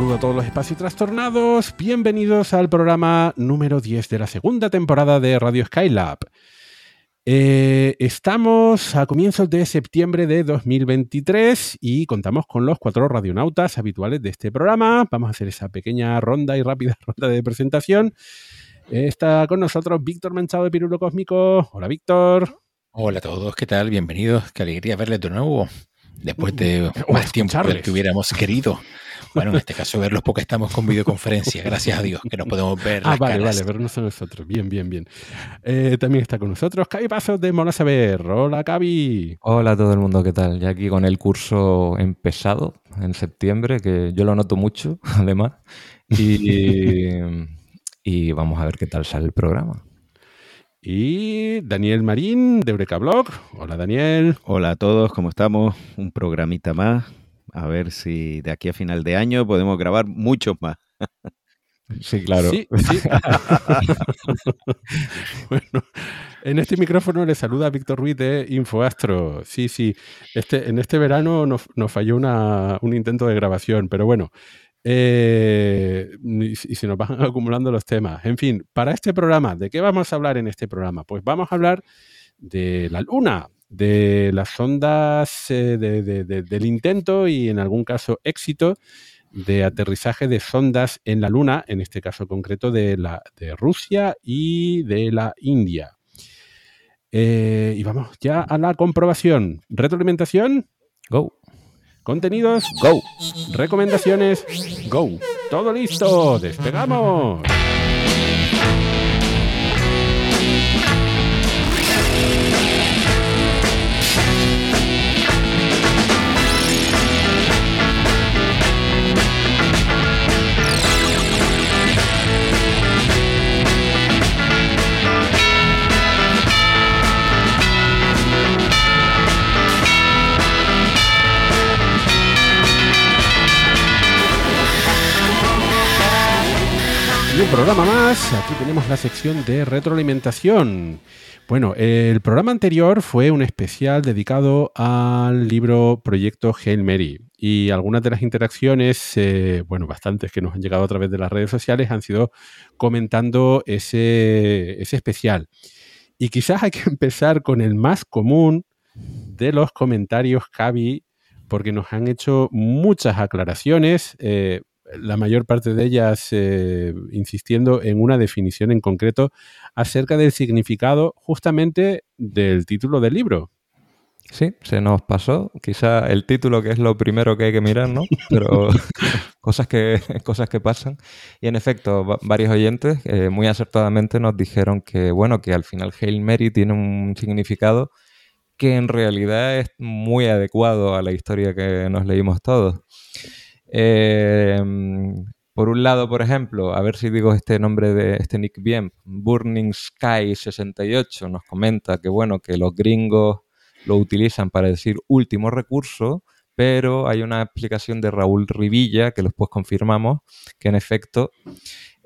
Saludo a todos los espacios trastornados. Bienvenidos al programa número 10 de la segunda temporada de Radio Skylab. Eh, estamos a comienzos de septiembre de 2023 y contamos con los cuatro radionautas habituales de este programa. Vamos a hacer esa pequeña ronda y rápida ronda de presentación. está con nosotros Víctor Manchado de Pirulo Cósmico. Hola, Víctor. Hola a todos, ¿qué tal? Bienvenidos. Qué alegría verles de nuevo. Después de más tiempo del que hubiéramos querido. Bueno, en este caso verlos porque estamos con videoconferencia, gracias a Dios, que nos podemos ver. Ah, vale, vale, vernos a nosotros. Bien, bien, bien. Eh, también está con nosotros Cavi Pasos de Mola Saber. Hola, Cavi. Hola a todo el mundo, ¿qué tal? Ya aquí con el curso empezado en septiembre, que yo lo noto mucho, además. Y, y vamos a ver qué tal sale el programa. Y Daniel Marín de Eureka Blog. Hola Daniel. Hola a todos, ¿cómo estamos? Un programita más a ver si de aquí a final de año podemos grabar muchos más. Sí, claro. bueno, en este micrófono le saluda Víctor Ruiz de InfoAstro. Sí, sí, este, en este verano nos, falló un intento de grabación, pero bueno, eh, y, se nos van acumulando los temas. En fin, para este programa, ¿de qué vamos a hablar en este programa? Pues vamos a hablar de la Luna, de las ondas eh, del intento y en algún caso éxito de aterrizaje de sondas en la Luna, en este caso concreto de, la, de Rusia y de la India. Eh, y vamos ya a la comprobación. Retroalimentación, go. Contenidos, go. Recomendaciones, go. Todo listo, despegamos. Programa más. Aquí tenemos la sección de retroalimentación. Bueno, el programa anterior fue un especial dedicado al libro Proyecto Hail Mary. Y algunas de las interacciones, eh, bueno, bastantes que nos han llegado a través de las redes sociales, han sido comentando ese, ese especial. Y quizás hay que empezar con el más común de los comentarios, Javi, porque nos han hecho muchas aclaraciones. Eh, la mayor parte de ellas eh, insistiendo en una definición en concreto acerca del significado justamente del título del libro. Sí, se nos pasó. Quizá el título que es lo primero que hay que mirar, ¿no? Pero cosas, que, cosas que pasan. Y en efecto, varios oyentes eh, muy acertadamente nos dijeron que, bueno, que al final Hail Mary tiene un significado que en realidad es muy adecuado a la historia que nos leímos todos. Em, por un lado, por ejemplo, a ver si digo este nombre de este nick bien, Burning Sky 68 nos comenta que bueno, que los gringos lo utilizan para decir último recurso, pero hay una explicación de Raúl Rivilla que después confirmamos que en efecto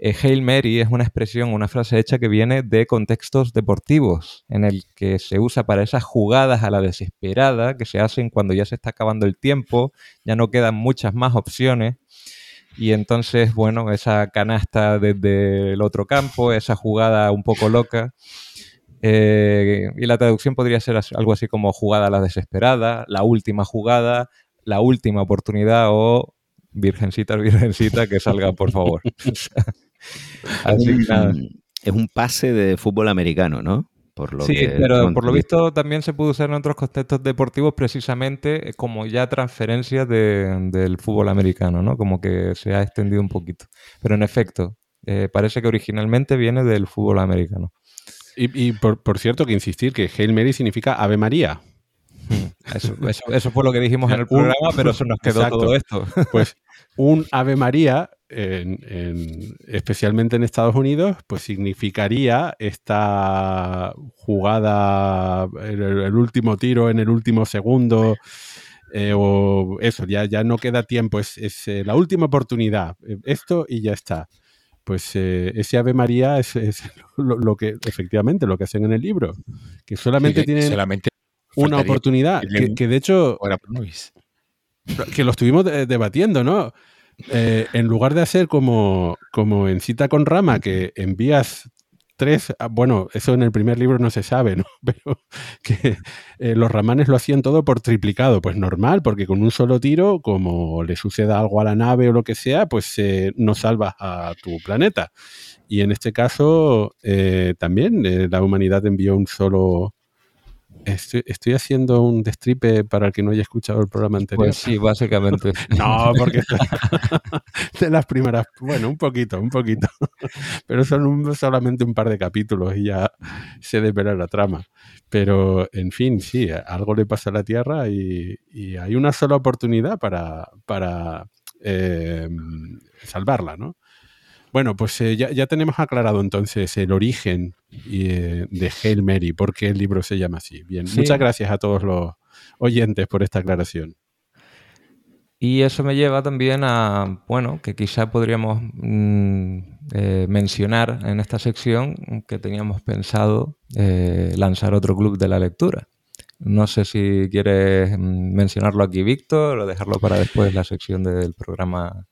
eh, Hail Mary es una expresión, una frase hecha que viene de contextos deportivos, en el que se usa para esas jugadas a la desesperada que se hacen cuando ya se está acabando el tiempo, ya no quedan muchas más opciones. Y entonces, bueno, esa canasta desde el otro campo, esa jugada un poco loca. Eh, y la traducción podría ser algo así como jugada a la desesperada, la última jugada, la última oportunidad o virgencita, virgencita, que salga, por favor. Así que nada. Es un pase de fútbol americano, ¿no? sí, pero por lo visto también se puede usar en otros contextos deportivos precisamente como ya transferencia del fútbol americano, ¿no? Como que se ha extendido un poquito. Pero en efecto, eh, parece que originalmente viene del fútbol americano. Y, por, cierto, que insistir que Hail Mary significa Ave María. Hmm, eso, fue lo que dijimos en el programa, pero se nos quedó todo esto. Pues un Ave María en, especialmente en Estados Unidos, pues significaría esta jugada, el, último tiro en el último segundo, eh, o eso, ya, ya no queda tiempo, es, eh, la última oportunidad, eh, esto y ya está. Pues ese Ave María es, lo, que, efectivamente, lo que hacen en el libro, que solamente tienen una oportunidad, que, de hecho... Que lo estuvimos debatiendo, ¿no? Eh, en lugar de hacer como, como en cita con rama, que envías tres, ah, bueno, eso en el primer libro no se sabe, ¿no? Pero que eh, los ramanes lo hacían todo por triplicado, pues normal, porque con un solo tiro, como le suceda algo a la nave o lo que sea, pues eh, no salvas a tu planeta. Y en este caso también la humanidad envió un solo, Estoy, haciendo un destripe para el que no haya escuchado el programa anterior. Pues sí, básicamente. no, porque de las primeras, bueno, un poquito, un poquito. Pero son solamente un par de capítulos y ya se desvela la trama. Pero, en fin, sí, algo le pasa a la Tierra y, hay una sola oportunidad para, para eh, salvarla, ¿no? Bueno, pues eh, ya, tenemos aclarado entonces el origen eh, de Hail Mary, por qué el libro se llama así. Bien, muchas gracias a todos los oyentes por esta aclaración. Y eso me lleva también a, bueno, que quizá podríamos mm, eh, mencionar en esta sección que teníamos pensado lanzar otro club de la lectura. No sé si quieres mm, mencionarlo aquí, Víctor, o dejarlo para después la sección del programa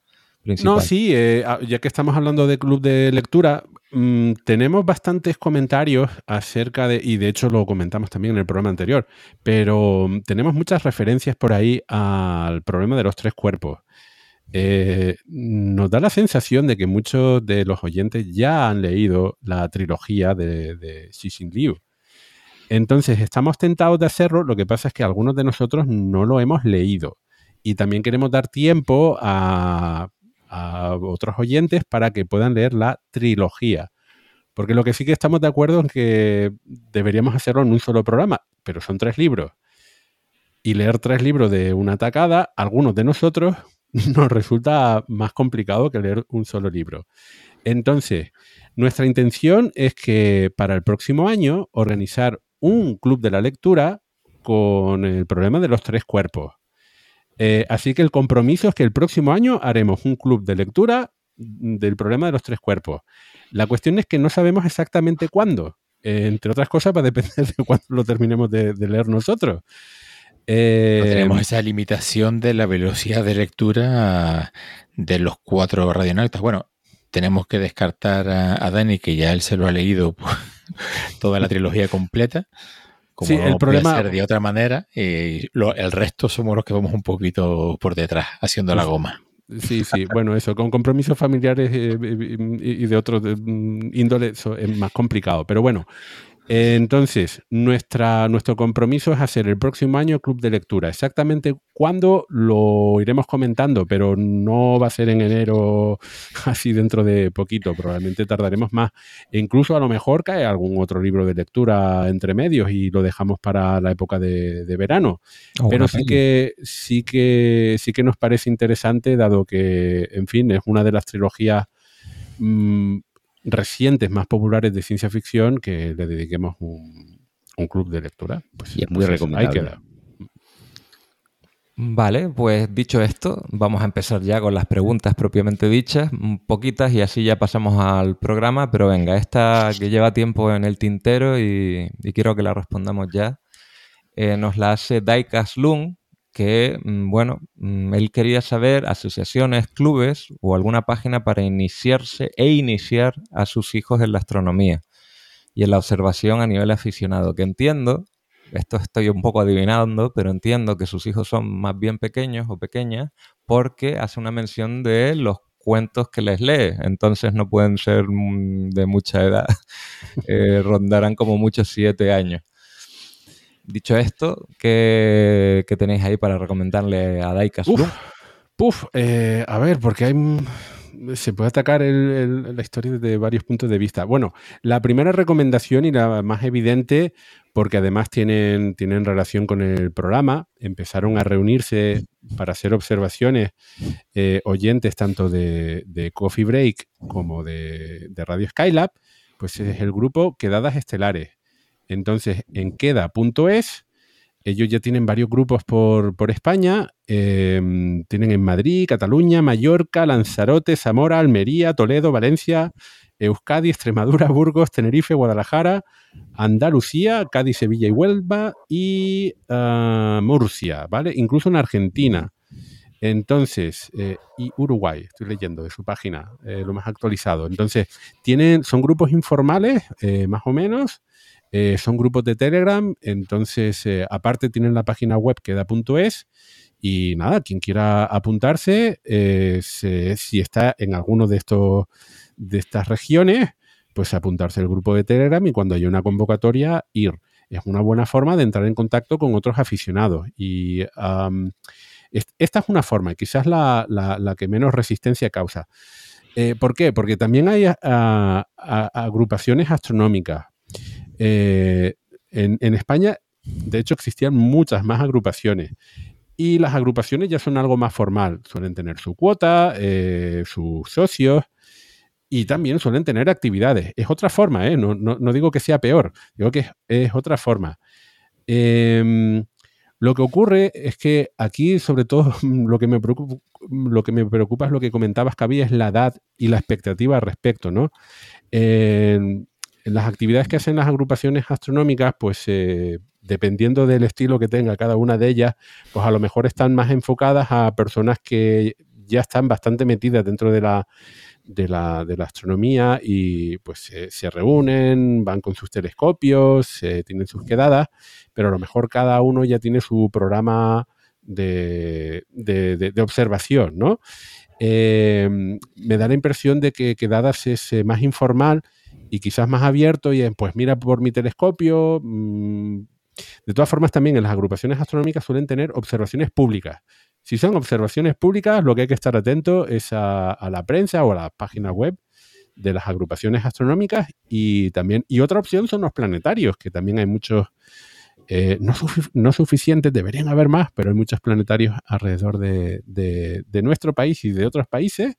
no, sí, eh, ya que estamos hablando de club de lectura, mm, tenemos bastantes comentarios acerca de, y de hecho lo comentamos también en el programa anterior, pero mm, tenemos muchas referencias por ahí al problema de los tres cuerpos. Eh, nos da la sensación de que muchos de los oyentes ya han leído la trilogía de, de Xixin Liu. Entonces, estamos tentados de hacerlo, lo que pasa es que algunos de nosotros no lo hemos leído. Y también queremos dar tiempo a a otros oyentes para que puedan leer la trilogía. Porque lo que sí que estamos de acuerdo es que deberíamos hacerlo en un solo programa, pero son tres libros. Y leer tres libros de una tacada, algunos de nosotros nos resulta más complicado que leer un solo libro. Entonces, nuestra intención es que para el próximo año organizar un club de la lectura con el problema de los tres cuerpos. Eh, así que el compromiso es que el próximo año haremos un club de lectura del problema de los tres cuerpos. La cuestión es que no sabemos exactamente cuándo. Eh, entre otras cosas, va a depender de cuándo lo terminemos de, leer nosotros. Eh, tenemos esa limitación de la velocidad de lectura de los cuatro radionautas. Bueno, tenemos que descartar a, Dani, que ya él se lo ha leído toda la trilogía completa sí, el problema ser de otra manera, y el resto somos los que vamos un poquito por detrás haciendo la goma. Sí, sí, bueno, eso, con compromisos familiares eh, y de otros mm, índole eso es más complicado. Pero bueno, entonces, nuestra, nuestro compromiso es hacer el próximo año club de lectura. Exactamente cuándo lo iremos comentando, pero no va a ser en enero, así dentro de poquito. Probablemente tardaremos más. E incluso a lo mejor cae algún otro libro de lectura entre medios y lo dejamos para la época de, verano. pero sí que, sí que sí que nos parece interesante, dado que, en fin, es una de las trilogías. Mm, recientes más populares de ciencia ficción que le dediquemos un, club de lectura. Pues, y es muy pues recomendable. Vale, pues dicho esto, vamos a empezar ya con las preguntas propiamente dichas, poquitas, y así ya pasamos al programa, pero venga, esta que lleva tiempo en el tintero y, quiero que la respondamos ya, eh, nos la hace Daikas Lung, que, mm, bueno, mm, él quería saber asociaciones, clubes o alguna página para iniciarse e iniciar a sus hijos en la astronomía y en la observación a nivel aficionado, que entiendo esto estoy un poco adivinando, pero entiendo que sus hijos son más bien pequeños o pequeñas porque hace una mención de los cuentos que les lee, entonces no pueden ser mm, de mucha edad, eh, rondarán como muchos siete años. Dicho esto, ¿qué, tenéis ahí para recomendarle a Daika Puf, eh, a ver, porque hay se puede atacar la historia desde varios puntos de vista. Bueno, la primera recomendación y la más evidente, porque además tienen, tienen relación con el programa, empezaron a reunirse para hacer observaciones eh, oyentes tanto de, Coffee Break como de, de Radio Skylab, pues es el grupo Quedadas Estelares. Entonces, en queda.es, ellos ya tienen varios grupos por, España. Em, tienen en Madrid, Cataluña, Mallorca, Lanzarote, Zamora, Almería, Toledo, Valencia, Euskadi, Extremadura, Burgos, Tenerife, Guadalajara, Andalucía, Cádiz, Sevilla y Huelva y ah, Murcia, ¿vale? Incluso en Argentina. Entonces, eh, y Uruguay, estoy leyendo de su página, eh, lo más actualizado. Entonces, tienen, son grupos informales, eh, más o menos, eh, son grupos de Telegram, entonces eh, aparte tienen la página web queda.es y nada, quien quiera apuntarse, eh, si está en alguno de estos de estas regiones, pues apuntarse al grupo de Telegram y cuando haya una convocatoria ir. Es una buena forma de entrar en contacto con otros aficionados. Y esta es una forma, quizás la, la, que menos resistencia causa. ¿Por qué? Porque también hay agrupaciones astronómicas. Eh, en, España, de hecho, existían muchas más agrupaciones. Y las agrupaciones ya son algo más formal. Suelen tener su cuota, eh, sus socios y también suelen tener actividades. Es otra forma, ¿eh? no, digo que sea peor, digo que es, otra forma. Em, lo que ocurre es que aquí, sobre todo, lo que me preocupa, lo que me preocupa es lo que comentabas, había, es la edad y la expectativa al respecto, ¿no? Las actividades que hacen las agrupaciones astronómicas, pues eh, dependiendo del estilo que tenga cada una de ellas, pues a lo mejor están más enfocadas a personas que ya están bastante metidas dentro de la, de la, astronomía y pues se reúnen, van con sus telescopios, tienen sus quedadas, pero a lo mejor cada uno ya tiene su programa de, observación, ¿no? Eh, me da la impresión de que quedadas es eh, más informal y quizás más abierto y pues mira por mi telescopio. Mm, de todas formas, también en las agrupaciones astronómicas suelen tener observaciones públicas. Si son observaciones públicas, lo que hay que estar atento es a, la prensa o a la página web de las agrupaciones astronómicas y también, y otra opción son los planetarios, que también hay muchos, eh, no, suficientes, deberían haber más, pero hay muchos planetarios alrededor de, de, nuestro país y de otros países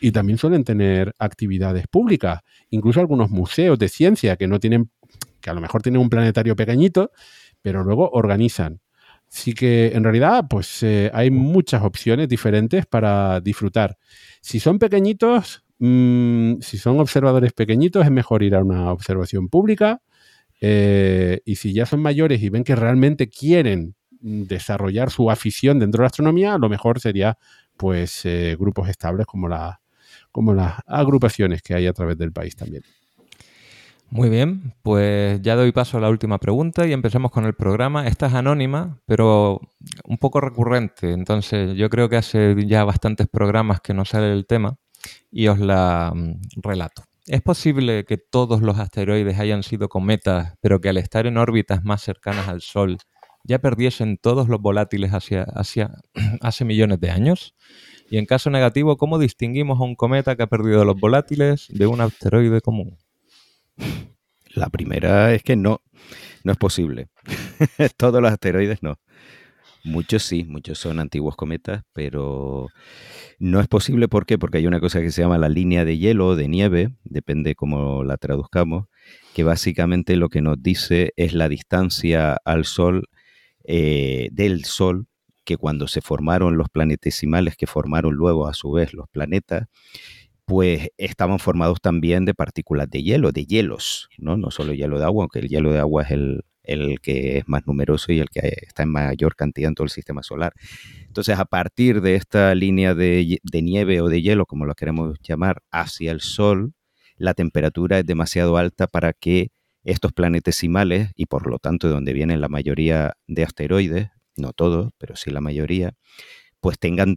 y también suelen tener actividades públicas, incluso algunos museos de ciencia que no tienen, que a lo mejor tienen un planetario pequeñito, pero luego organizan. Así que en realidad, pues eh, hay muchas opciones diferentes para disfrutar. Si son pequeñitos, mm, si son observadores pequeñitos, es mejor ir a una observación pública. Eh, y si ya son mayores y ven que realmente quieren desarrollar su afición dentro de la astronomía, lo mejor sería pues eh, grupos estables como la, como las agrupaciones que hay a través del país también. Muy bien, pues ya doy paso a la última pregunta y empezamos con el programa. Esta es anónima, pero un poco recurrente. Entonces, yo creo que hace ya bastantes programas que no sale el tema y os la mm, relato. ¿Es posible que todos los asteroides hayan sido cometas, pero que al estar en órbitas más cercanas al Sol ya perdiesen todos los volátiles hacia, hacia hace millones de años? Y en caso negativo, ¿cómo distinguimos a un cometa que ha perdido los volátiles de un asteroide común? La primera es que no, no es posible. Todos los asteroides no. Muchos sí, muchos son antiguos cometas, pero no es posible. ¿Por qué? Porque hay una cosa que se llama la línea de hielo, de nieve, depende cómo la traduzcamos, que básicamente lo que nos dice es la distancia al Sol, eh, del Sol que cuando se formaron los planetesimales que formaron luego a su vez los planetas, pues estaban formados también de partículas de hielo, de hielos, ¿no? No solo hielo de agua, aunque el hielo de agua es el, que es más numeroso y el que está en mayor cantidad en todo el sistema solar. Entonces, a partir de esta línea de, de nieve o de hielo, como lo queremos llamar, hacia el Sol, la temperatura es demasiado alta para que estos planetesimales y por lo tanto de donde vienen la mayoría de asteroides, no todos, pero sí la mayoría, pues tengan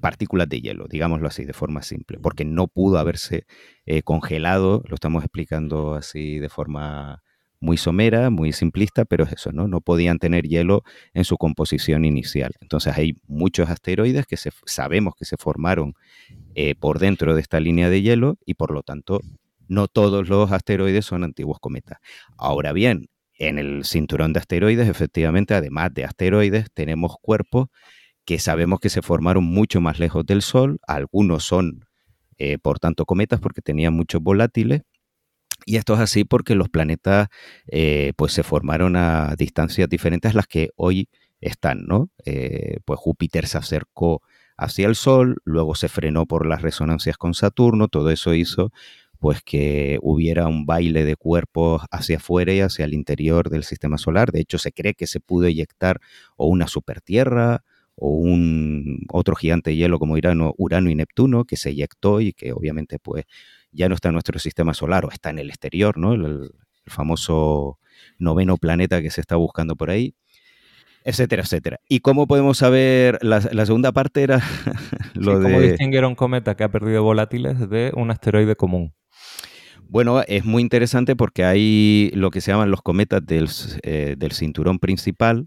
partículas de hielo, digámoslo así, de forma simple, porque no pudo haberse eh, congelado, lo estamos explicando así de forma muy somera, muy simplista, pero es eso, ¿no? No podían tener hielo en su composición inicial. Entonces hay muchos asteroides que se, sabemos que se formaron eh, por dentro de esta línea de hielo y por lo tanto no todos los asteroides son antiguos cometas. Ahora bien, en el cinturón de asteroides, efectivamente, además de asteroides, tenemos cuerpos que sabemos que se formaron mucho más lejos del Sol. Algunos son, eh, por tanto, cometas porque tenían muchos volátiles. Y esto es así porque los planetas eh, pues se formaron a distancias diferentes a las que hoy están, ¿no? Eh, pues Júpiter se acercó hacia el Sol, luego se frenó por las resonancias con Saturno, todo eso hizo pues que hubiera un baile de cuerpos hacia afuera y hacia el interior del sistema solar. De hecho, se cree que se pudo eyectar o una supertierra o un otro gigante de hielo como Urano, Urano y Neptuno que se eyectó y que obviamente pues ya no está en nuestro sistema solar o está en el exterior, ¿no? El, famoso noveno planeta que se está buscando por ahí, etcétera, etcétera. ¿Y cómo podemos saber? La, segunda parte era lo de... ¿Cómo distinguir un cometa que ha perdido volátiles de un asteroide común? Bueno, es muy interesante porque hay lo que se llaman los cometas del, eh, cinturón principal,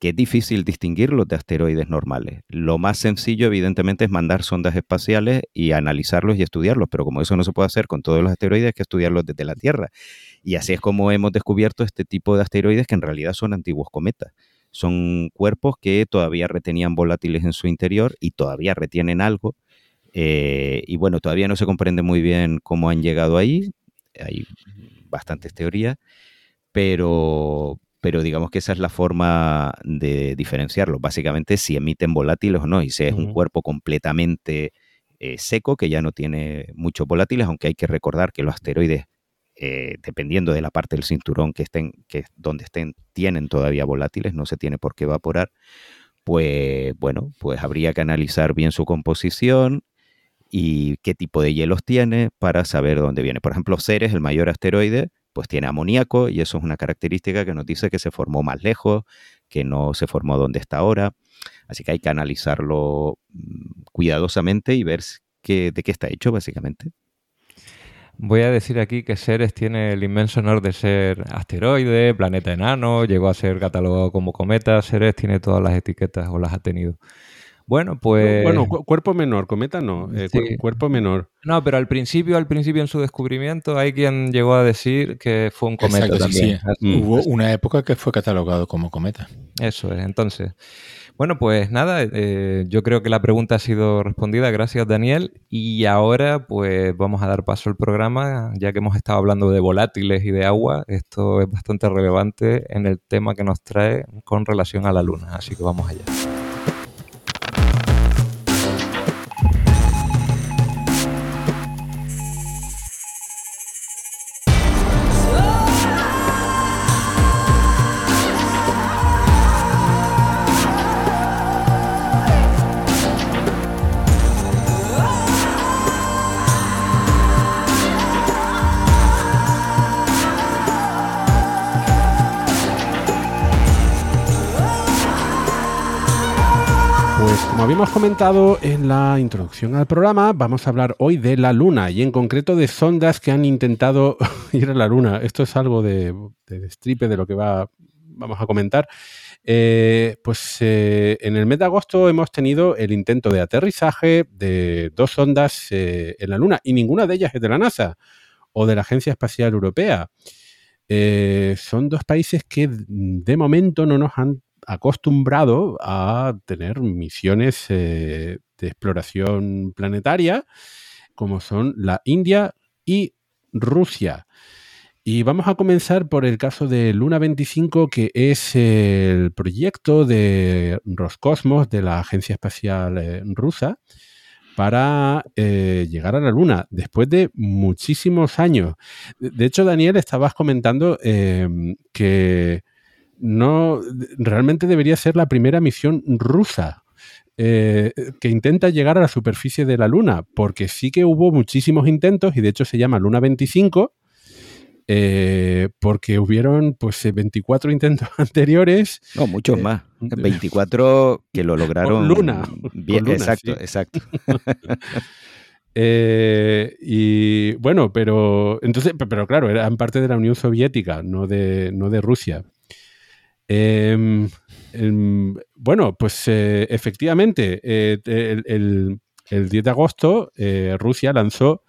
que es difícil distinguirlos de asteroides normales. Lo más sencillo, evidentemente, es mandar sondas espaciales y analizarlos y estudiarlos, pero como eso no se puede hacer con todos los asteroides, hay que estudiarlos desde la Tierra. Y así es como hemos descubierto este tipo de asteroides que en realidad son antiguos cometas. Son cuerpos que todavía retenían volátiles en su interior y todavía retienen algo. Eh, y bueno, todavía no se comprende muy bien cómo han llegado ahí. Hay bastantes teorías, pero, pero digamos que esa es la forma de diferenciarlo. Básicamente si emiten volátiles o no, y si es un cuerpo completamente eh, seco, que ya no tiene muchos volátiles, aunque hay que recordar que los asteroides, eh, dependiendo de la parte del cinturón que estén, que donde estén, tienen todavía volátiles, no se tiene por qué evaporar, pues bueno, pues habría que analizar bien su composición y qué tipo de hielos tiene para saber dónde viene. Por ejemplo, Ceres, el mayor asteroide, pues tiene amoníaco y eso es una característica que nos dice que se formó más lejos, que no se formó donde está ahora. Así que hay que analizarlo mm, cuidadosamente y ver de qué está hecho básicamente. Voy a decir aquí que Ceres tiene el inmenso honor de ser asteroide, planeta enano, llegó a ser catalogado como cometa. Ceres tiene todas las etiquetas o las ha tenido. Bueno, pues. Bueno, cuerpo menor, cometa no, eh, cuerpo menor. No, pero al principio, al principio en su descubrimiento, hay quien llegó a decir que fue un cometa también. Hubo una época que fue catalogado como cometa. Eso es, entonces. Bueno, pues nada, eh, yo creo que la pregunta ha sido respondida. Gracias, Daniel. Y ahora, pues vamos a dar paso al programa, ya que hemos estado hablando de volátiles y de agua. Esto es bastante relevante en el tema que nos trae con relación a la Luna. Así que vamos allá. Habíamos comentado en la introducción al programa, vamos a hablar hoy de la Luna y en concreto de sondas que han intentado ir a la Luna. Esto es algo de, de de lo que va, vamos a comentar. Eh, pues eh, en el mes de agosto hemos tenido el intento de aterrizaje de dos sondas eh, en la Luna y ninguna de ellas es de la NASA o de la Agencia Espacial Europea. son dos países que de momento no nos han acostumbrado a tener misiones eh, de exploración planetaria, como son la India y Rusia. Y vamos a comenzar por el caso de Luna 25, que es el proyecto de Roscosmos, de la Agencia Espacial eh, Rusa, para eh, llegar a la Luna después de muchísimos años. De hecho, Daniel, estabas comentando que no realmente debería ser la primera misión rusa eh, que intenta llegar a la superficie de la Luna, porque sí que hubo muchísimos intentos y de hecho se llama Luna 25 eh, porque hubieron pues 24 intentos anteriores. No, muchos más. 24 que lo lograron. Luna. Bien, exacto, exacto. y bueno, pero entonces, pero claro, eran parte de la Unión Soviética, no de, no de Rusia. Em, em, bueno, pues efectivamente, el, el 10 de agosto, eh, Rusia lanzó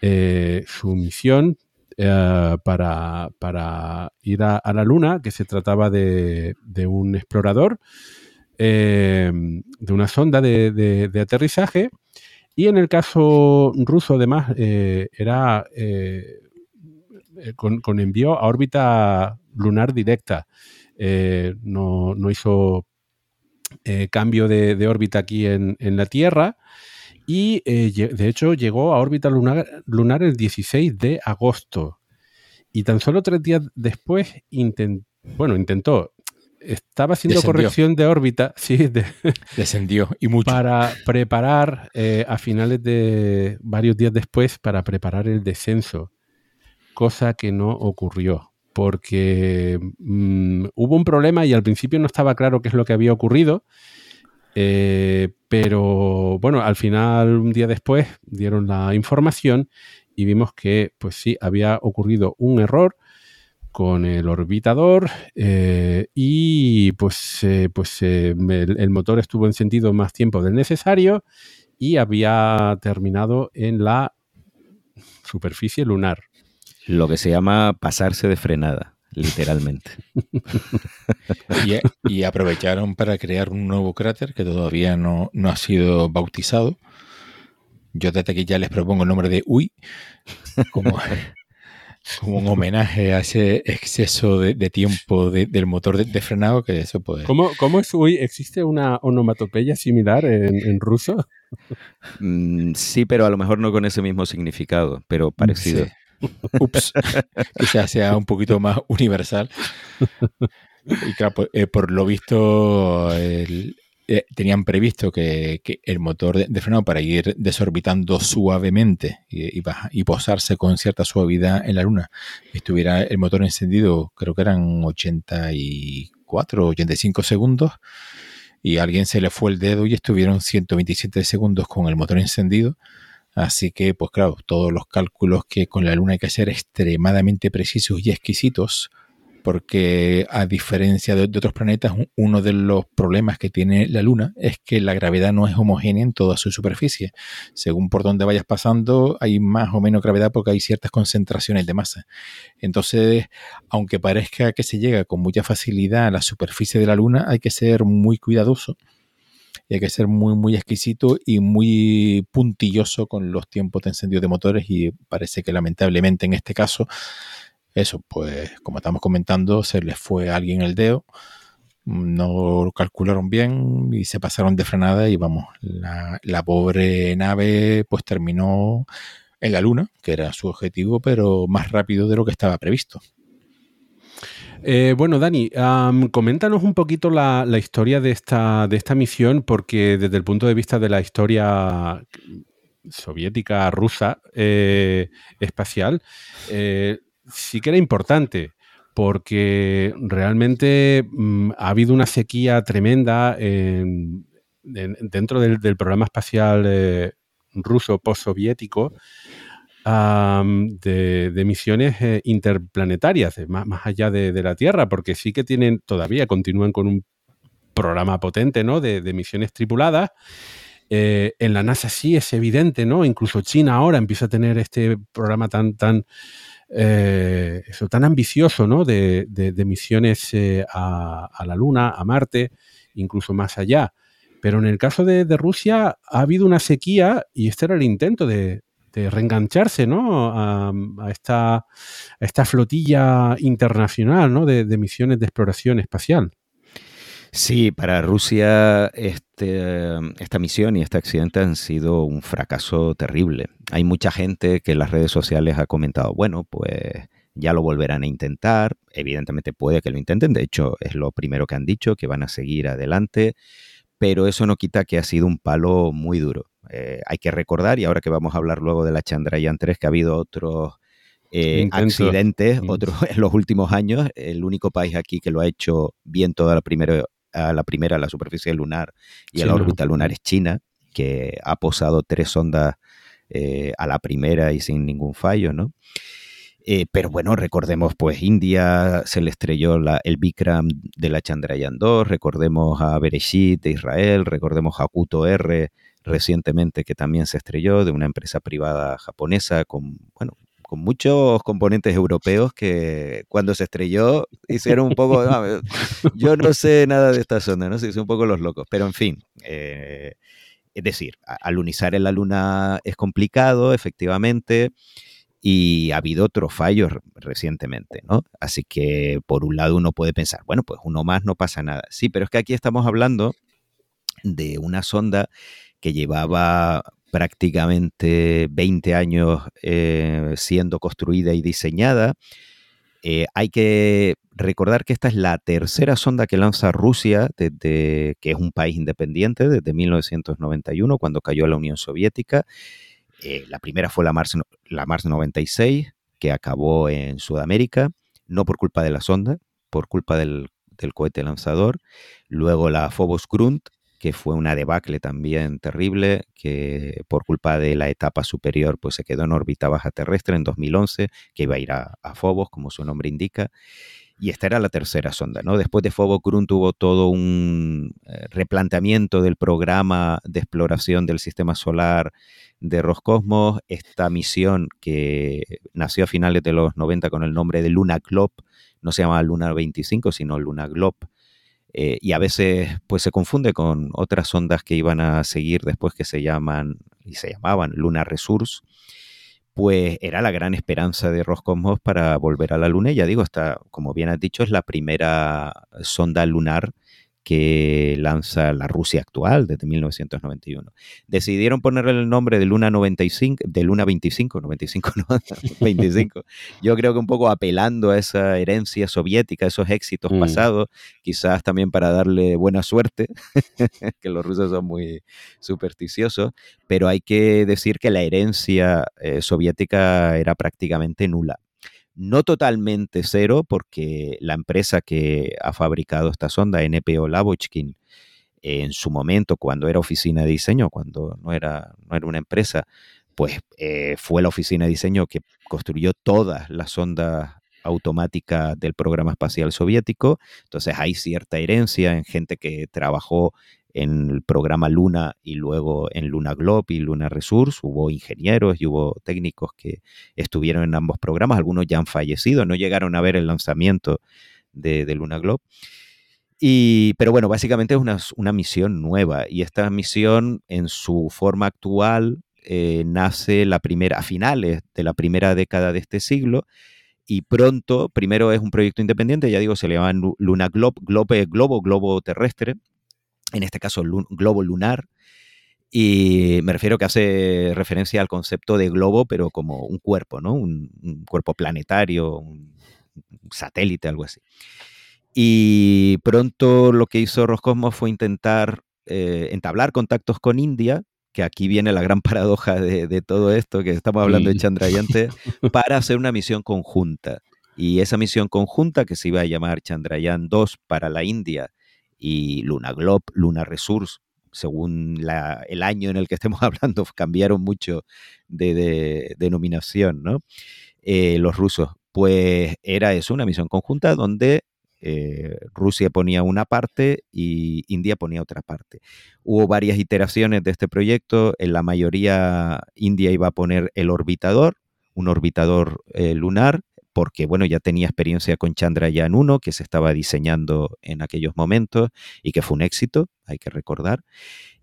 eh, su misión eh, para, ir a, la Luna, que se trataba de, un explorador, de una sonda de, aterrizaje. Y en el caso ruso, además, era con, envío a órbita lunar directa. No, hizo cambio de, órbita aquí en, la Tierra y eh, de hecho llegó a órbita lunar, lunar, el 16 de agosto. Y tan solo tres días después bueno, intentó, estaba haciendo corrección de órbita, sí, descendió y mucho. Para preparar eh, a finales de varios días después, para preparar el descenso, cosa que no ocurrió porque mm, hubo un problema y al principio no estaba claro qué es lo que había ocurrido eh, pero bueno, al final, un día después, dieron la información y vimos que, pues sí, había ocurrido un error con el orbitador eh, y pues, eh, pues el, motor estuvo encendido más tiempo del necesario y había terminado en la superficie lunar. Lo que se llama pasarse de frenada literalmente. y, aprovecharon para crear un nuevo cráter que todavía no, ha sido bautizado. Yo desde aquí ya les propongo el nombre de Uy, como, un homenaje a ese exceso de, tiempo del motor de, frenado que eso puede. ¿Cómo, ¿Cómo, es Uy? ¿Existe una onomatopeya similar en, ruso? Mm, sí, pero a lo mejor no con ese mismo significado, pero parecido. Ups, quizás sea un poquito más universal. Y eh, por lo visto, eh, tenían previsto que, el motor de, frenado para ir desorbitando suavemente y, y, posarse con cierta suavidad en la Luna, estuviera el motor encendido, creo que eran 84 85 segundos, y a alguien se le fue el dedo y estuvieron 127 segundos con el motor encendido Así que, pues claro, todos los cálculos que con la Luna hay que hacer extremadamente precisos y exquisitos, porque a diferencia de, otros planetas, uno de los problemas que tiene la Luna es que la gravedad no es homogénea en toda su superficie. Según por donde vayas pasando, hay más o menos gravedad porque hay ciertas concentraciones de masa. Entonces, aunque parezca que se llega con mucha facilidad a la superficie de la Luna, hay que ser muy cuidadoso y hay que ser muy, muy exquisito y muy puntilloso con los tiempos de encendido de motores y parece que lamentablemente en este caso, eso, pues como estamos comentando, se les fue a alguien el dedo, no calcularon bien y se pasaron de frenada y vamos, la, la pobre nave pues terminó en la luna, que era su objetivo, pero más rápido de lo que estaba previsto. Eh, bueno, Dani, coméntanos un poquito la, historia de esta, de esta misión, porque desde el punto de vista de la historia soviética, rusa, eh, espacial, eh, sí que era importante, porque realmente mm, ha habido una sequía tremenda dentro del, del, programa espacial ruso postsoviético de, misiones eh, interplanetarias, más, más allá de, la Tierra, porque sí que tienen, todavía continúan con un programa potente, ¿no? De, misiones tripuladas. Eh, en la NASA sí es evidente, ¿no? Incluso China ahora empieza a tener este programa tan, tan, eh, eso, tan ambicioso, ¿no? De, misiones a, a, la Luna, a Marte, incluso más allá. Pero en el caso de, Rusia ha habido una sequía y este era el intento de, de reengancharse ¿no? a, esta, flotilla internacional ¿no? de, misiones de exploración espacial. Sí, para Rusia este, esta misión y este accidente han sido un fracaso terrible. Hay mucha gente que en las redes sociales ha comentado, bueno, pues ya lo volverán a intentar. Evidentemente puede que lo intenten, de hecho es lo primero que han dicho, que van a seguir adelante, pero eso no quita que ha sido un palo muy duro. Eh, hay que recordar, y ahora que vamos a hablar luego de la Chandrayaan 3, que ha habido otros eh, accidentes. Mm. Otro, en los últimos años, el único país aquí que lo ha hecho bien toda la primera, a la primera, la superficie lunar y a la órbita lunar es China, que ha posado tres sondas eh, a la primera y sin ningún fallo, ¿no? Eh, pero bueno, recordemos, pues India se le estrelló el Bikram de la Chandrayaan 2, recordemos a Bereshit de Israel, recordemos a Kuto R recientemente que también se estrelló de una empresa privada japonesa con, bueno, con muchos componentes europeos que cuando se estrelló hicieron un poco, yo no sé nada de esta zona, no sé, hice un poco los locos, pero en fin, eh, es decir, alunizar en la luna es complicado, efectivamente, y ha habido otros fallos recientemente, ¿no? Así que por un lado uno puede pensar, bueno, pues uno más no pasa nada. Sí, pero es que aquí estamos hablando de una sonda que llevaba prácticamente 20 años eh, siendo construida y diseñada. Eh, hay que recordar que esta es la tercera sonda que lanza Rusia, desde que es un país independiente, desde 1991, cuando cayó la Unión Soviética. Eh, la primera fue la Mars, la Mars 96, que acabó en Sudamérica, no por culpa de la sonda, por culpa del, cohete lanzador. Luego la Phobos Grunt, que fue una debacle también terrible, que por culpa de la etapa superior pues se quedó en órbita baja terrestre en 2011, que iba a ir a, Phobos, como su nombre indica. Y esta era la tercera sonda, ¿no? Después de Phobos Grunt tuvo todo un eh, replanteamiento del programa de exploración del sistema solar de Roscosmos, esta misión que nació a finales de los 90 con el nombre de Luna Glob, no se llama Luna 25, sino Luna Glob, eh, y a veces pues se confunde con otras sondas que iban a seguir después que se llaman y se llamaban Luna Resource, pues era la gran esperanza de Roscosmos para volver a la Luna. Y ya digo, esta, como bien has dicho, es la primera sonda lunar que lanza la Rusia actual desde 1991. Decidieron ponerle el nombre de Luna 95, de Luna 25, 95 no, 25. Yo creo que un poco apelando a esa herencia soviética, esos éxitos mm. pasados, quizás también para darle buena suerte, que los rusos son muy supersticiosos, pero hay que decir que la herencia eh, soviética era prácticamente nula no totalmente cero, porque la empresa que ha fabricado esta sonda, NPO Lavochkin, en su momento, cuando era oficina de diseño, cuando no era, no era una empresa, pues eh, fue la oficina de diseño que construyó todas las sondas automáticas del programa espacial soviético. Entonces hay cierta herencia en gente que trabajó en el programa Luna y luego en Luna Globe y Luna Resource. Hubo ingenieros y hubo técnicos que estuvieron en ambos programas. Algunos ya han fallecido, no llegaron a ver el lanzamiento de, Luna Globe. Y, pero bueno, básicamente es una, misión nueva y esta misión en su forma actual eh, nace la primera, a finales de la primera década de este siglo y pronto, primero es un proyecto independiente, ya digo, se le llama Luna Globe, Globe globo, globo terrestre, en este caso globo lunar, y me refiero que hace referencia al concepto de globo, pero como un cuerpo, ¿no? Un, cuerpo planetario, un satélite, algo así. Y pronto lo que hizo Roscosmos fue intentar eh, entablar contactos con India, que aquí viene la gran paradoja de, todo esto, que estamos hablando de Chandrayaan, para hacer una misión conjunta. Y esa misión conjunta, que se iba a llamar Chandrayaan 2 para la India y Luna Globe, Luna Resource, según el año en el que estemos hablando, cambiaron mucho de, denominación, ¿no? Eh, los rusos. Pues era eso, una misión conjunta donde eh, Rusia ponía una parte y India ponía otra parte. Hubo varias iteraciones de este proyecto, en la mayoría India iba a poner el orbitador, un orbitador eh, lunar, porque bueno, ya tenía experiencia con Chandrayaan 1, que se estaba diseñando en aquellos momentos y que fue un éxito, hay que recordar.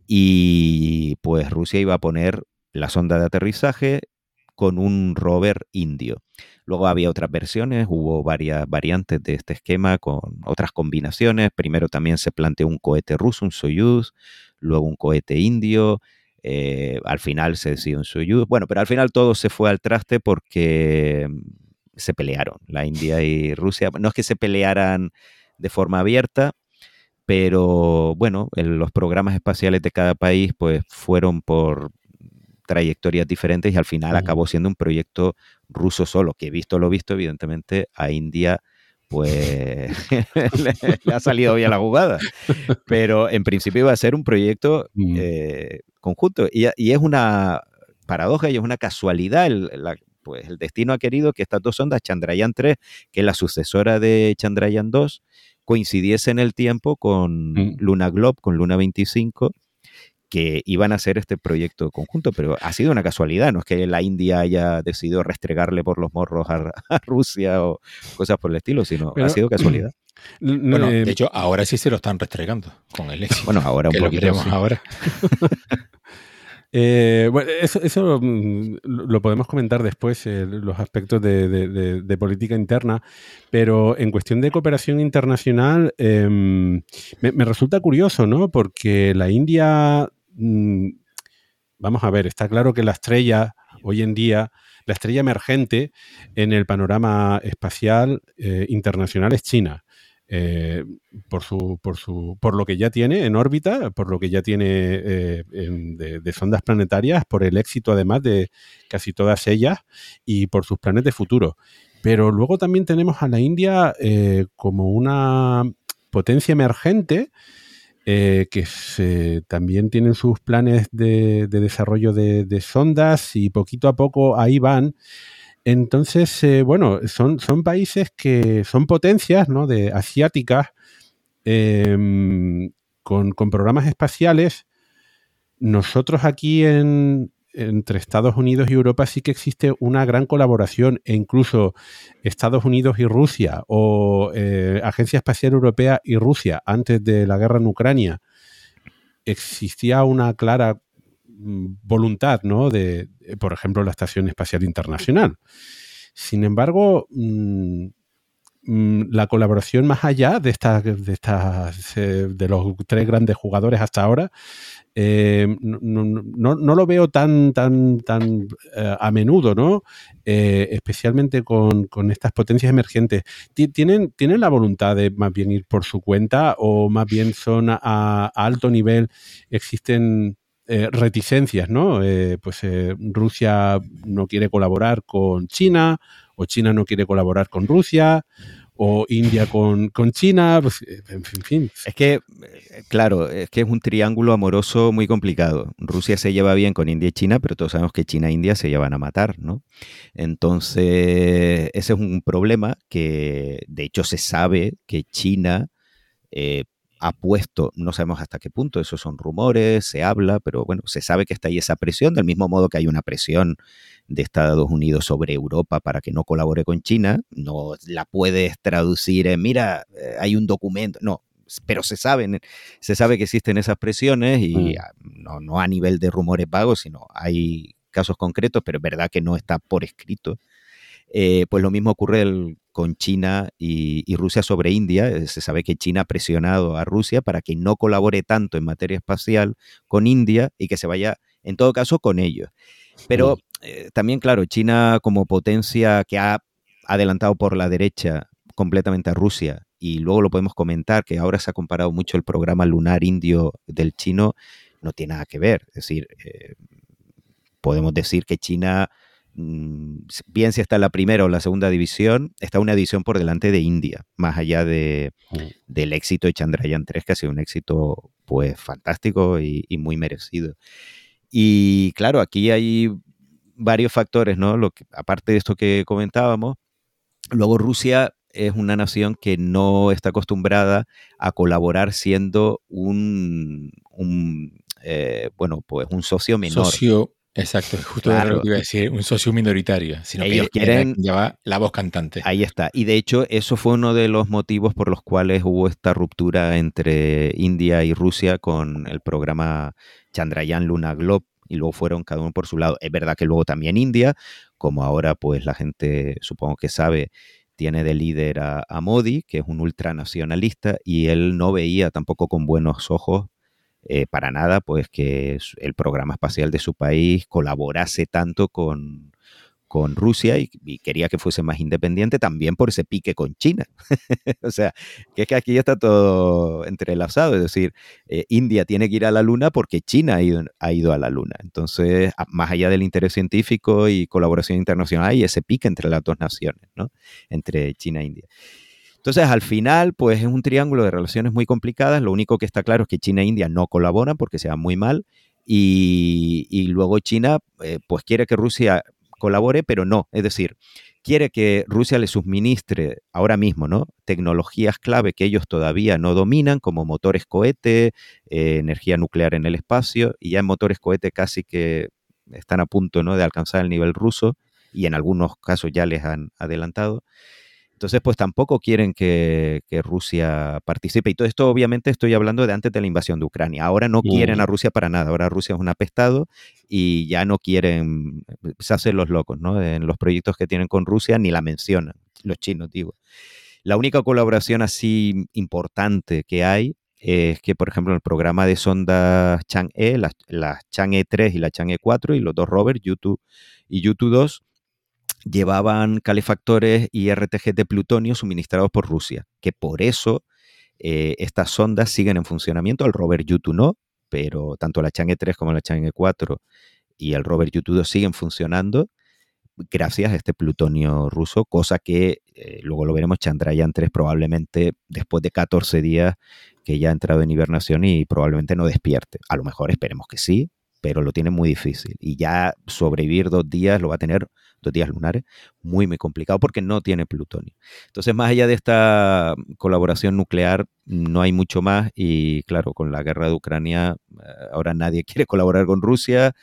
Y pues Rusia iba a poner la sonda de aterrizaje con un rover indio. Luego había otras versiones, hubo varias variantes de este esquema con otras combinaciones. Primero también se planteó un cohete ruso, un Soyuz, luego un cohete indio, eh, al final se decidió un Soyuz. Bueno, pero al final todo se fue al traste porque se pelearon, la India y Rusia. No es que se pelearan de forma abierta, pero bueno, los programas espaciales de cada país pues fueron por trayectorias diferentes y al final acabó siendo un proyecto ruso solo, que visto lo visto, evidentemente a India pues le, ha salido bien la jugada. Pero en principio iba a ser un proyecto eh, conjunto. Y, es una paradoja y es una casualidad. El, pues el destino ha querido que estas dos sondas, Chandrayaan 3, que es la sucesora de Chandrayaan 2, coincidiese en el tiempo con mm. Luna Globe, con Luna 25, que iban a hacer este proyecto conjunto, pero ha sido una casualidad, no es que la India haya decidido restregarle por los morros a, Rusia o cosas por el estilo, sino ha sido casualidad. Bueno, de eh, hecho, ahora sí se lo están restregando con el éxito. Bueno, ahora un poquito. ahora. Eh, bueno, eso, mm, lo podemos comentar después, eh, los aspectos de, política interna, pero en cuestión de cooperación internacional em, me, resulta curioso, ¿no? Porque la India Mm, vamos a ver, está claro que la estrella hoy en día, la estrella emergente en el panorama espacial eh, internacional es China. Eh, por, su, por, su, por lo que ya tiene en órbita, por lo que ya tiene eh, de, sondas planetarias, por el éxito además de casi todas ellas y por sus planes de futuro. Pero luego también tenemos a la India como una potencia emergente eh, que también tienen sus planes de, desarrollo de, sondas y poquito a poco ahí van. Entonces, eh, bueno, son, son países que son potencias ¿no? de asiáticas em, con, con programas espaciales. Nosotros aquí en, entre Estados Unidos y Europa sí que existe una gran colaboración e incluso Estados Unidos y Rusia o eh, Agencia Espacial Europea y Rusia antes de la guerra en Ucrania existía una clara voluntad, ¿no? De, por ejemplo, la Estación Espacial Internacional. Sin embargo, mm, mm, la colaboración más allá de estas, de estas, eh, de los tres grandes jugadores hasta ahora, eh, no, lo veo tan, tan, tan eh, a menudo, ¿no? Eh, especialmente con, estas potencias emergentes. ¿Tienen, ¿Tienen la voluntad de más bien ir por su cuenta o más bien son a, alto nivel? Existen reticencias, ¿no? pues Rusia no quiere colaborar con China o China no quiere colaborar con Rusia o India con, China, pues, eh, en fin. Es que, eh, claro, es que es un triángulo amoroso muy complicado. Rusia se lleva bien con India y China, pero todos sabemos que China e India se llevan a matar, ¿no? Entonces, ese es un problema que, de hecho, se sabe que China eh, ha puesto, no sabemos hasta qué punto, esos son rumores, se habla, pero bueno, se sabe que está ahí esa presión, del mismo modo que hay una presión de Estados Unidos sobre Europa para que no colabore con China, no la puedes traducir en, mira, eh, hay un documento, no, pero se saben, se sabe que existen esas presiones y mm. no, no a nivel de rumores vagos, sino hay casos concretos, pero es verdad que no está por escrito. Eh, pues lo mismo ocurre con China y, Rusia sobre India. Eh, se sabe que China ha presionado a Rusia para que no colabore tanto en materia espacial con India y que se vaya, en todo caso, con ellos. Pero eh, también, claro, China como potencia que ha adelantado por la derecha completamente a Rusia, y luego lo podemos comentar, que ahora se ha comparado mucho el programa lunar indio del chino, no tiene nada que ver. Es decir, podemos decir que China bien si está la primera o la segunda división, está una división por delante de India, más allá de, mm. del éxito de Chandrayaan 3, que ha sido un éxito pues fantástico y, muy merecido. Y claro, aquí hay varios factores, ¿no? Lo que, aparte de esto que comentábamos, luego Rusia es una nación que no está acostumbrada a colaborar siendo un, eh, bueno, pues un socio menor. Socio Exacto, justo lo que iba a decir, un socio minoritario, sino Ellos que quieren llevar la voz cantante. Ahí está. Y de hecho, eso fue uno de los motivos por los cuales hubo esta ruptura entre India y Rusia con el programa Chandrayaan Luna Globe y luego fueron cada uno por su lado. Es verdad que luego también India, como ahora pues la gente supongo que sabe, tiene de líder a, a Modi, que es un ultranacionalista, y él no veía tampoco con buenos ojos eh, para nada, pues que el programa espacial de su país colaborase tanto con, con Rusia y, quería que fuese más independiente también por ese pique con China. o sea, que es que aquí está todo entrelazado, es decir, eh, India tiene que ir a la Luna porque China ha ido, ha ido a la Luna. Entonces, más allá del interés científico y colaboración internacional, hay ese pique entre las dos naciones, ¿no? Entre China e India. Entonces, al final, pues es un triángulo de relaciones muy complicadas. Lo único que está claro es que China e India no colaboran porque se van muy mal. Y, luego China, eh, pues quiere que Rusia colabore, pero no. Es decir, quiere que Rusia le suministre ahora mismo, ¿no? Tecnologías clave que ellos todavía no dominan, como motores cohete, eh, energía nuclear en el espacio, y ya en motores cohete casi que están a punto, ¿no? De alcanzar el nivel ruso, y en algunos casos ya les han adelantado. Entonces, pues tampoco quieren que, Rusia participe. Y todo esto, obviamente, estoy hablando de antes de la invasión de Ucrania. Ahora no quieren a Rusia para nada. Ahora Rusia es un apestado y ya no quieren, se hacen los locos, ¿no? En los proyectos que tienen con Rusia ni la mencionan, los chinos, digo. La única colaboración así importante que hay es que, por ejemplo, en el programa de sondas Chang'e, las, las Chang'e 3 y la Chang'e 4 y los dos rovers, YouTube y YouTube 2, llevaban calefactores y RTG de plutonio suministrados por Rusia, que por eso eh, estas sondas siguen en funcionamiento, el rover Yutu no, pero tanto la Chang'e 3 como la Chang'e 4 y el rover Yutu 2 siguen funcionando gracias a este plutonio ruso, cosa que eh, luego lo veremos Chandrayaan 3 probablemente después de 14 días que ya ha entrado en hibernación y probablemente no despierte. A lo mejor esperemos que sí, pero lo tiene muy difícil. Y ya sobrevivir dos días lo va a tener dos días lunares, muy, muy complicado porque no tiene plutonio. Entonces, más allá de esta colaboración nuclear, no hay mucho más y claro, con la guerra de Ucrania, eh, ahora nadie quiere colaborar con Rusia.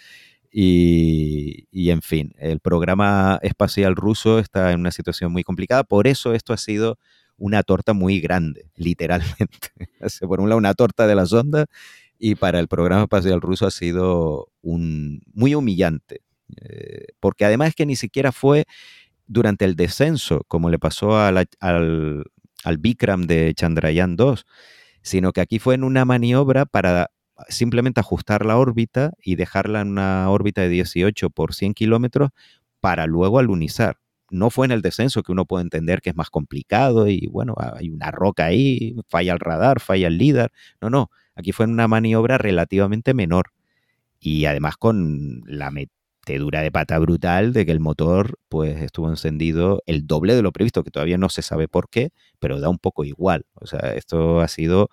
Y, y, en fin, el programa espacial ruso está en una situación muy complicada. Por eso esto ha sido una torta muy grande, literalmente. Por un lado, una torta de la sonda y para el programa espacial ruso ha sido un, muy humillante eh, porque además es que ni siquiera fue durante el descenso, como le pasó al, al Bikram de Chandrayaan 2, sino que aquí fue en una maniobra para simplemente ajustar la órbita y dejarla en una órbita de 18 por 100 kilómetros para luego alunizar. No fue en el descenso que uno puede entender que es más complicado y bueno, hay una roca ahí, falla el radar, falla el líder. No, no, aquí fue en una maniobra relativamente menor y además con la, dura de pata brutal de que el motor pues estuvo encendido el doble de lo previsto, que todavía no se sabe por qué, pero da un poco igual. O sea, esto ha sido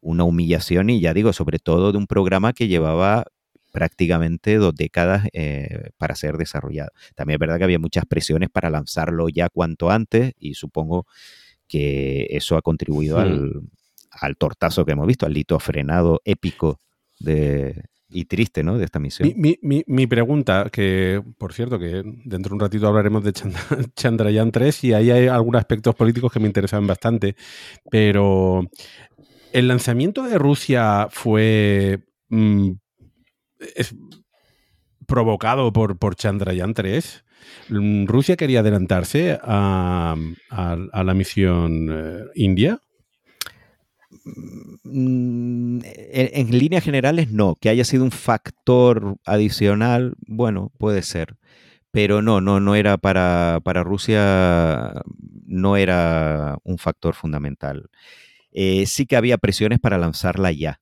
una humillación y ya digo, sobre todo de un programa que llevaba prácticamente dos décadas eh, para ser desarrollado. También es verdad que había muchas presiones para lanzarlo ya cuanto antes y supongo que eso ha contribuido al, al tortazo que hemos visto, al lito frenado épico de, y triste, ¿no? De esta misión. Mi, mi, mi, pregunta, que por cierto, que dentro de un ratito hablaremos de Chandrayaan 3 y ahí hay algunos aspectos políticos que me interesan bastante, pero el lanzamiento de Rusia fue mm, provocado por, por Chandrayaan 3. Mm, ¿Rusia quería adelantarse a, a, la misión eh, India? Mm, en, líneas generales no, que haya sido un factor adicional, bueno, puede ser, pero no, no, no era para, para Rusia, no era un factor fundamental. Eh, sí que había presiones para lanzarla ya.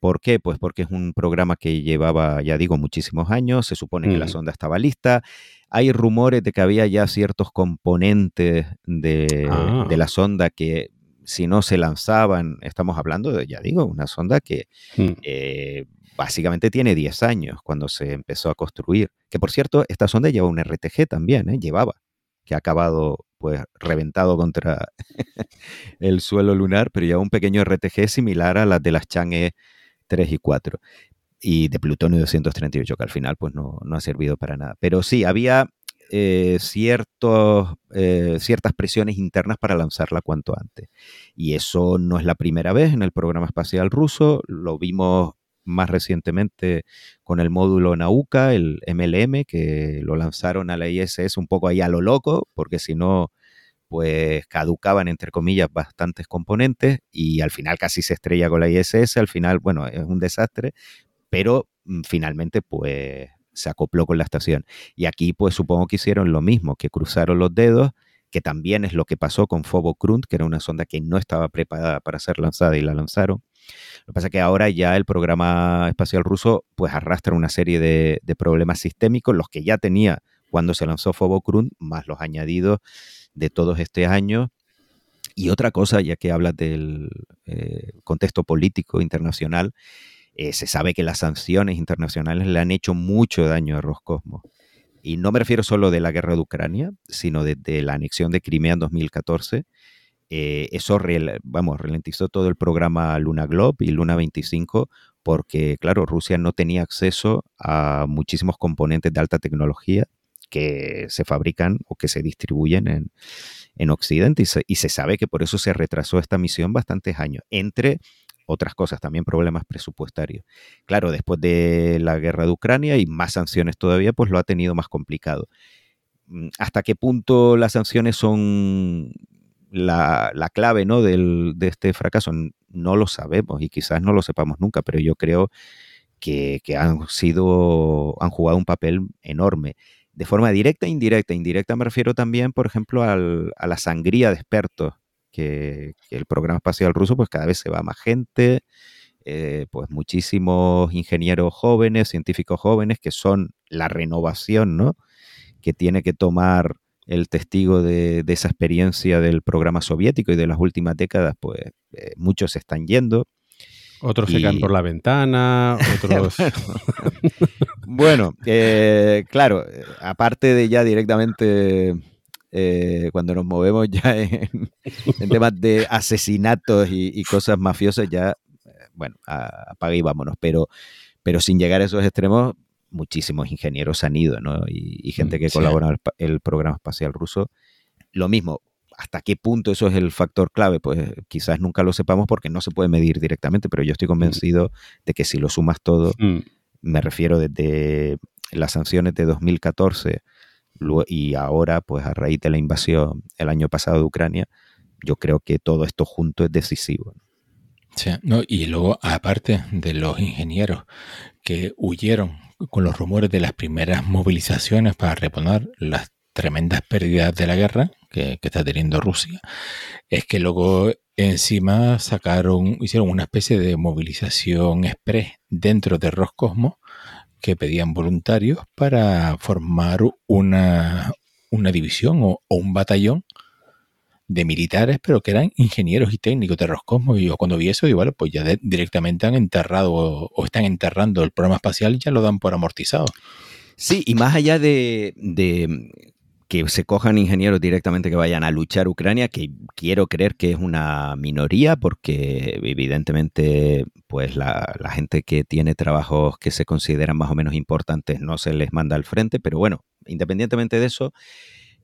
¿Por qué? Pues porque es un programa que llevaba, ya digo, muchísimos años, se supone que la sonda estaba lista, hay rumores de que había ya ciertos componentes de, ah. de, la sonda que si no se lanzaban, estamos hablando de, ya digo, una sonda que mm. eh, básicamente tiene 10 años cuando se empezó a construir. Que por cierto, esta sonda lleva un RTG también, ¿eh? llevaba, que ha acabado pues reventado contra el suelo lunar, pero lleva un pequeño RTG similar a las de las Chang'e 3 y 4 y de plutonio 238, que al final pues no, no ha servido para nada. Pero sí, había eh, eh, ciertas presiones internas para lanzarla cuanto antes. Y eso no es la primera vez en el programa espacial ruso, lo vimos más recientemente con el módulo Nauka, el MLM, que lo lanzaron a la ISS un poco ahí a lo loco, porque si no, pues caducaban, entre comillas, bastantes componentes y al final casi se estrella con la ISS, al final, bueno, es un desastre, pero mm, finalmente, pues se acopló con la estación. Y aquí pues supongo que hicieron lo mismo, que cruzaron los dedos, que también es lo que pasó con Fobo Krunt, que era una sonda que no estaba preparada para ser lanzada y la lanzaron. Lo que pasa es que ahora ya el programa espacial ruso pues arrastra una serie de, problemas sistémicos, los que ya tenía cuando se lanzó Fobo Krunt, más los añadidos de todos este año. Y otra cosa, ya que hablas del eh, contexto político internacional, eh, se sabe que las sanciones internacionales le han hecho mucho daño a Roscosmos. Y no me refiero solo de la guerra de Ucrania, sino desde la anexión de Crimea en 2014. Eh, eso vamos, ralentizó todo el programa Luna Globe y Luna 25 porque, claro, Rusia no tenía acceso a muchísimos componentes de alta tecnología que se fabrican o que se distribuyen en, en Occidente y se, sabe que por eso se retrasó esta misión bastantes años, entre otras cosas, también problemas presupuestarios. Claro, después de la guerra de Ucrania y más sanciones todavía, pues lo ha tenido más complicado. Mm, ¿Hasta qué punto las sanciones son la, clave ¿no? de este fracaso? No lo sabemos y quizás no lo sepamos nunca, pero yo creo que, han sido, han jugado un papel enorme. De forma directa e indirecta. Indirecta me refiero también, por ejemplo, a la sangría de expertos que, el programa espacial ruso, pues cada vez se va más gente, eh, pues muchísimos ingenieros jóvenes, científicos jóvenes, que son la renovación, ¿no? Que tiene que tomar el testigo de, esa experiencia del programa soviético y de las últimas décadas, pues eh, muchos se están yendo. Otros se caen por la ventana, otros... bueno, eh, claro, aparte de ya directamente eh, cuando nos movemos ya en, temas de asesinatos y, cosas mafiosas, ya, eh, bueno, apaga y vámonos. Pero, pero sin llegar a esos extremos, muchísimos ingenieros han ido, ¿no? Y, gente que colabora en el, programa espacial ruso. Lo mismo, ¿hasta qué punto eso es el factor clave? Pues quizás nunca lo sepamos porque no se puede medir directamente, pero yo estoy convencido de que si lo sumas todo, mm. me refiero desde las sanciones de 2014 y ahora, pues a raíz de la invasión el año pasado de Ucrania, yo creo que todo esto junto es decisivo. Sí, no, y luego, aparte de los ingenieros que huyeron con los rumores de las primeras movilizaciones para reponer las tremendas pérdidas de la guerra que, está teniendo Rusia, es que luego encima sacaron, hicieron una especie de movilización express dentro de Roscosmos que pedían voluntarios para formar una, división o, un batallón de militares, pero que eran ingenieros y técnicos de Roscosmos. Y yo cuando vi eso, digo, bueno, pues ya directamente han enterrado o, están enterrando el programa espacial, ya lo dan por amortizado. Sí, y más allá de que se cojan ingenieros directamente que vayan a luchar Ucrania, que quiero creer que es una minoría, porque evidentemente pues la, gente que tiene trabajos que se consideran más o menos importantes no se les manda al frente, pero bueno, independientemente de eso,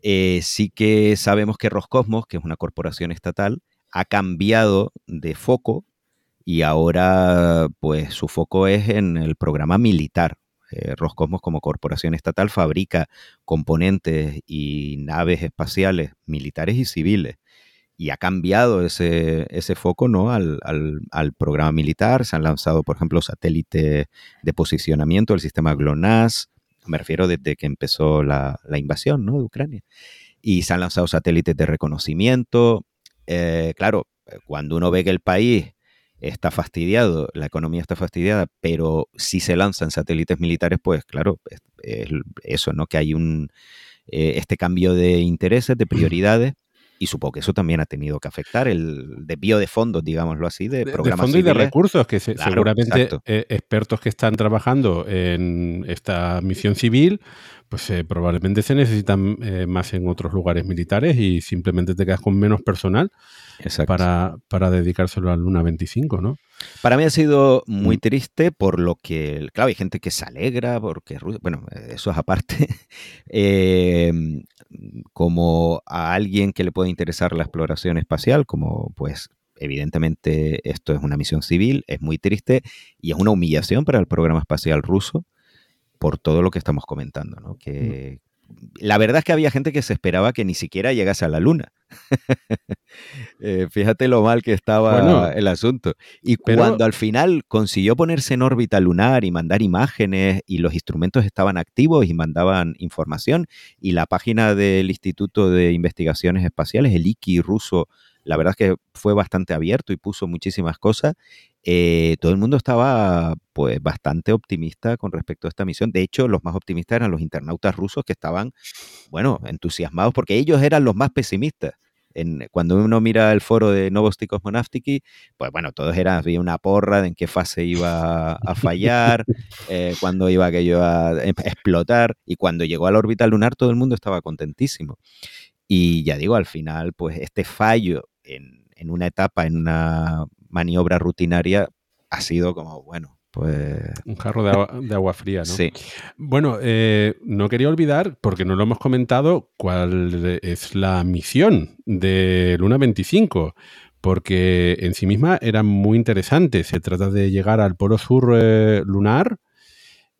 eh, sí que sabemos que Roscosmos, que es una corporación estatal, ha cambiado de foco y ahora pues su foco es en el programa militar. Eh, Roscosmos como corporación estatal fabrica componentes y naves espaciales militares y civiles. Y ha cambiado ese, foco ¿no? Al, programa militar. Se han lanzado, por ejemplo, satélites de posicionamiento del sistema GLONASS. Me refiero desde que empezó la, invasión de Ucrania. Y se han lanzado satélites de reconocimiento. Eh, claro, cuando uno ve que el país está fastidiado, la economía está fastidiada, pero si se lanzan satélites militares, pues claro, es, eso, ¿no? Que hay un eh, este cambio de intereses, de prioridades. Y supongo que eso también ha tenido que afectar el desvío de fondos, digámoslo así, de, programas. De fondos y de recursos, que seguramente eh, expertos que están trabajando en esta misión civil, pues eh, probablemente se necesitan más en otros lugares militares y simplemente te quedas con menos personal para, para dedicárselo a Luna 25, ¿no? Para mí ha sido muy mm. triste por lo que, claro, hay gente que se alegra porque, bueno, eso es aparte, em, como a alguien que le puede interesar la exploración espacial, como pues evidentemente esto es una misión civil, es muy triste y es una humillación para el programa espacial ruso por todo lo que estamos comentando, ¿no? Que, mm. la verdad es que había gente que se esperaba que ni siquiera llegase a la Luna. Eh, fíjate lo mal que estaba el asunto. Y cuando al final consiguió ponerse en órbita lunar y mandar imágenes y los instrumentos estaban activos y mandaban información y la página del Instituto de Investigaciones Espaciales, el IKI ruso, la verdad es que fue bastante abierto y puso muchísimas cosas. Eh, todo el mundo estaba pues bastante optimista con respecto a esta misión. De hecho, los más optimistas eran los internautas rusos que estaban, bueno, entusiasmados porque ellos eran los más pesimistas. En, cuando uno mira el foro de Novosti Cosmonautiki, pues bueno, todos eran, había una porra de en qué fase iba a fallar, eh, cuándo iba aquello a em, explotar, y cuando llegó a la órbita lunar todo el mundo estaba contentísimo. Y ya digo, al final, pues este fallo en, en una etapa, en una maniobra rutinaria, ha sido como, bueno, pues... Un jarro de agua, fría, ¿no? Sí. Bueno, eh, no quería olvidar, porque no lo hemos comentado, cuál es la misión de Luna 25, porque en sí misma era muy interesante. Se trata de llegar al polo sur eh, lunar.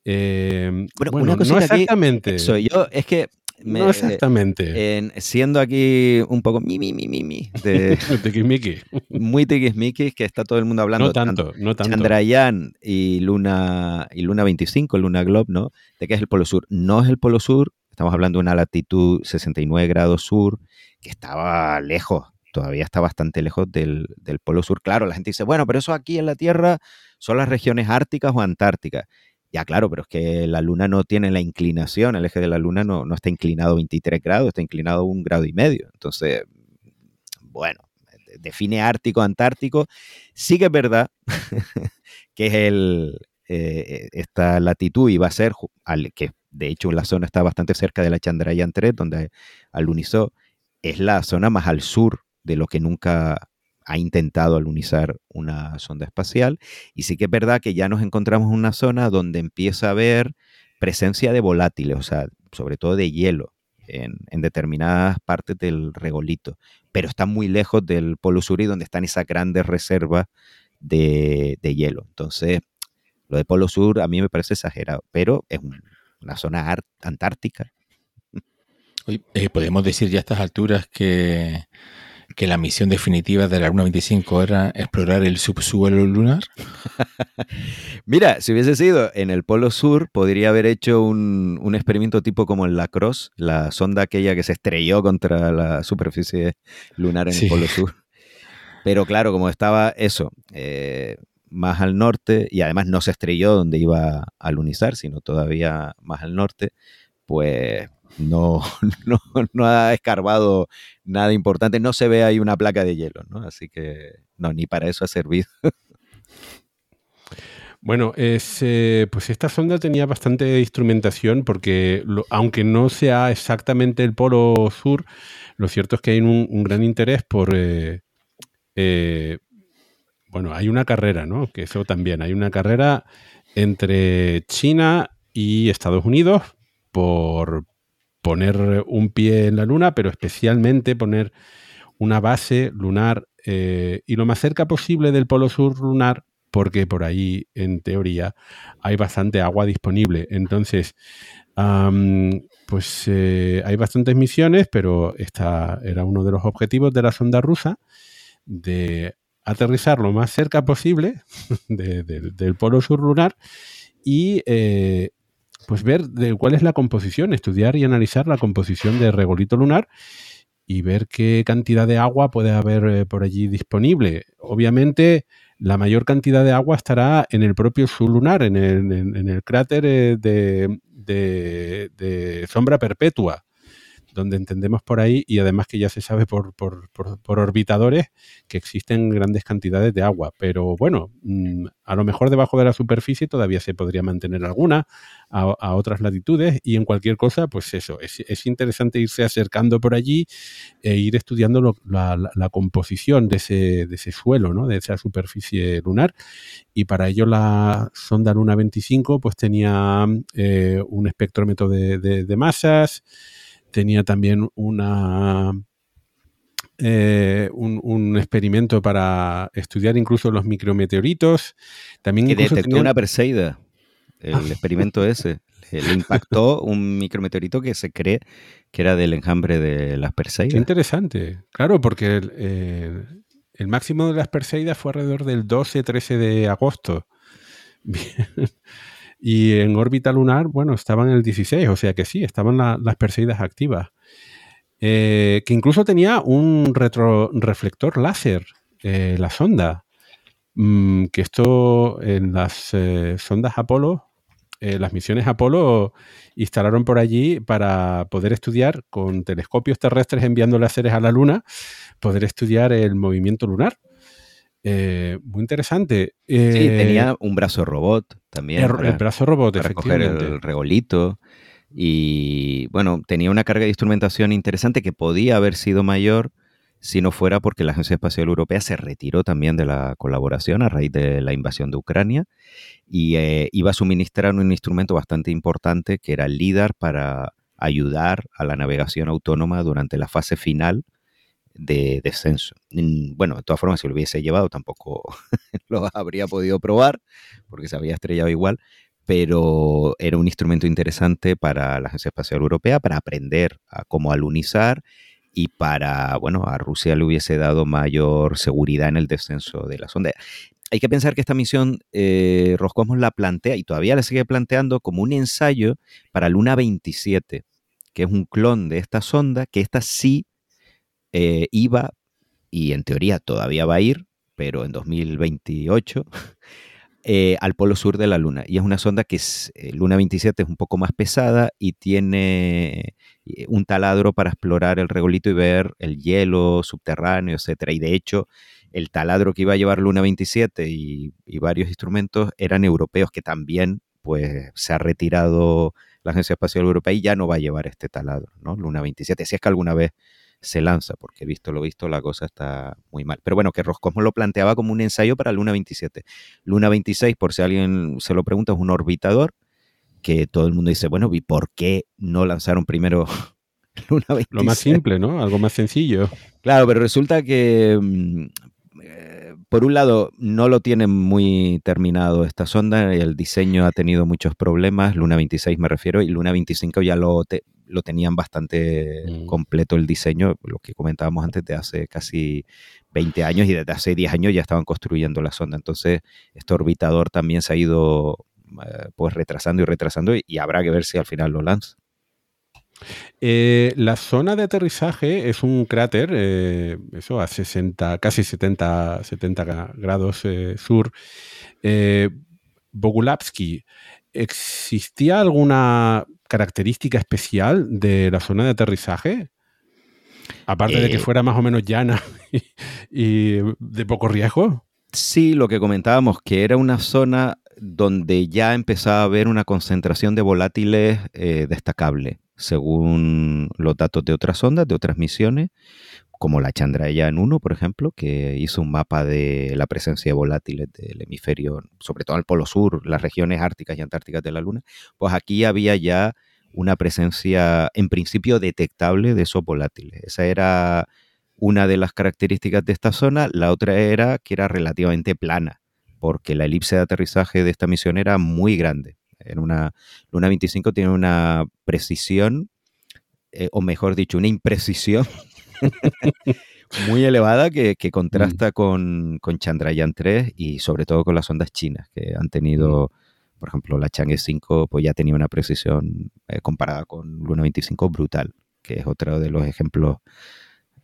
Eh, bueno, una no exactamente. soy yo, es que no exactamente. siendo aquí un poco mi, mi, mi, mi, mi de, muy tiquismiquis, que está todo el mundo hablando. No tanto, no tanto. Chandrayaan y Luna, y Luna 25, Luna Globe, ¿no? De que es el Polo Sur. No es el Polo Sur, estamos hablando de una latitud 69 grados sur, que estaba lejos, todavía está bastante lejos del, del Polo Sur. Claro, la gente dice, bueno, pero eso aquí en la Tierra son las regiones árticas o antárticas. Ya, claro, pero es que la luna no tiene la inclinación, el eje de la luna no, no está inclinado 23 grados, está inclinado un grado y medio. Entonces, bueno, define ártico, antártico. Sí que es verdad que es el, eh, esta latitud y va a ser, al, que de hecho la zona está bastante cerca de la Chandrayaan 3, donde alunizó, es la zona más al sur de lo que nunca ha intentado alunizar una sonda espacial. Y sí que es verdad que ya nos encontramos en una zona donde empieza a haber presencia de volátiles, o sea, sobre todo de hielo en, determinadas partes del regolito, pero está muy lejos del Polo Sur y donde están esas grandes reservas de, hielo. Entonces, lo de Polo Sur a mí me parece exagerado, pero es una zona antártica. Eh, podemos decir ya a estas alturas que que la misión definitiva de la Luna 25 era explorar el subsuelo lunar? Mira, si hubiese sido en el Polo Sur, podría haber hecho un, experimento tipo como en la Cross, la sonda aquella que se estrelló contra la superficie lunar en el Polo Sur. Pero claro, como estaba eso, eh, más al norte, y además no se estrelló donde iba a lunizar, sino todavía más al norte, pues no, no, ha escarbado nada importante, no se ve ahí una placa de hielo, ¿no? Así que no, ni para eso ha servido. Bueno, pues esta sonda tenía bastante instrumentación porque aunque no sea exactamente el polo sur, lo cierto es que hay un, gran interés por... Eh, eh, bueno, hay una carrera, ¿no? Que eso también, hay una carrera entre China y Estados Unidos por, poner un pie en la Luna, pero especialmente poner una base lunar eh, y lo más cerca posible del polo sur lunar, porque por ahí, en teoría, hay bastante agua disponible. Entonces, pues eh, hay bastantes misiones, pero esta era uno de los objetivos de la sonda rusa, de aterrizar lo más cerca posible del polo sur lunar y eh, pues ver de cuál es la composición, estudiar y analizar la composición de regolito lunar y ver qué cantidad de agua puede haber eh, por allí disponible. Obviamente, la mayor cantidad de agua estará en el propio sublunar, en el, en, el cráter eh, de, de, sombra perpetua donde entendemos por ahí, y además que ya se sabe por, orbitadores, que existen grandes cantidades de agua. Pero bueno, mm, a lo mejor debajo de la superficie todavía se podría mantener alguna a, otras latitudes, y en cualquier cosa, pues eso, es, interesante irse acercando por allí e ir estudiando la, composición de ese, de ese suelo, ¿no? de esa superficie lunar. Y para ello la sonda Luna 25 pues tenía eh, un espectrómetro de, de masas, tenía también una, eh, un, experimento para estudiar incluso los micrometeoritos. También que detectó una Perseida. el experimento ese. Le, impactó un micrometeorito que se cree que era del enjambre de las Perseidas. Qué interesante. Claro, porque el, el máximo de las Perseidas fue alrededor del 12-13 de agosto. Y en órbita lunar, bueno, estaban el 16, o sea que sí, estaban las Perseidas activas. Eh, que incluso tenía un retroreflector láser, eh, la sonda. Mm, que esto en las eh, sondas Apolo, las misiones Apolo instalaron por allí para poder estudiar con telescopios terrestres enviando láseres a la Luna, poder estudiar el movimiento lunar. Muy interesante. sí, tenía un brazo robot también. El, brazo robot, para coger el regolito. Y bueno, tenía una carga de instrumentación interesante que podía haber sido mayor si no fuera porque la Agencia Espacial Europea se retiró también de la colaboración a raíz de la invasión de Ucrania y eh, iba a suministrar un instrumento bastante importante que era el LIDAR para ayudar a la navegación autónoma durante la fase final de descenso. Bueno, de todas formas, si lo hubiese llevado tampoco lo habría podido probar porque se había estrellado igual, pero era un instrumento interesante para la Agencia Espacial Europea para aprender a cómo alunizar y para, bueno, a Rusia le hubiese dado mayor seguridad en el descenso de la sonda. Hay que pensar que esta misión eh, Roscosmos la plantea y todavía la sigue planteando como un ensayo para Luna 27, que es un clon de esta sonda, que esta sí eh, iba y en teoría todavía va a ir, pero en 2028 Eh, al polo sur de la Luna. Y es una sonda que es, eh, Luna 27 es un poco más pesada y tiene un taladro para explorar el regolito y ver el hielo subterráneo, etcétera. Y de hecho, el taladro que iba a llevar Luna 27 y, varios instrumentos eran europeos que también pues se ha retirado la Agencia Espacial Europea y ya no va a llevar este taladro, ¿no? Luna 27. Si es que alguna vez se lanza, porque visto lo visto la cosa está muy mal. Pero bueno, que Roscosmos lo planteaba como un ensayo para Luna 27. Luna 26, por si alguien se lo pregunta, es un orbitador que todo el mundo dice, bueno, ¿y por qué no lanzaron primero Luna 26? Lo más simple, ¿no? Algo más sencillo. Claro, pero resulta que mm, por un lado, no lo tienen muy terminado esta sonda, el diseño ha tenido muchos problemas, Luna 26 me refiero, y Luna 25 ya lo, lo tenían bastante mm. completo el diseño, lo que comentábamos antes de hace casi 20 años y desde hace 10 años ya estaban construyendo la sonda. Entonces, este orbitador también se ha ido eh, pues retrasando y retrasando y habrá que ver si al final lo lanza. Eh, la zona de aterrizaje es un cráter, eh, eso a 60, casi 70, 70 grados eh, sur. Bogulavsky, ¿existía alguna característica especial de la zona de aterrizaje? Aparte de que fuera más o menos llana y, de poco riesgo. Sí, lo que comentábamos, que era una zona donde ya empezaba a haber una concentración de volátiles destacable según los datos de otras ondas, de otras misiones, como la Chandrayaan 1, por ejemplo, que hizo un mapa de la presencia de volátiles del hemisferio, sobre todo al Polo Sur, las regiones árticas y antárticas de la Luna, pues aquí había ya una presencia en principio detectable de esos volátiles. Esa era una de las características de esta zona, la otra era que era relativamente plana, porque la elipse de aterrizaje de esta misión era muy grande. En una Luna 25 tiene una precisión, eh, o mejor dicho, una imprecisión muy elevada que, mm. contrasta con, con, Chandrayaan 3 y sobre todo con las ondas chinas que han tenido, mm. por ejemplo, la Chang'e 5 pues ya tenía una precisión eh, comparada con Luna 25 brutal, que es otro de los ejemplos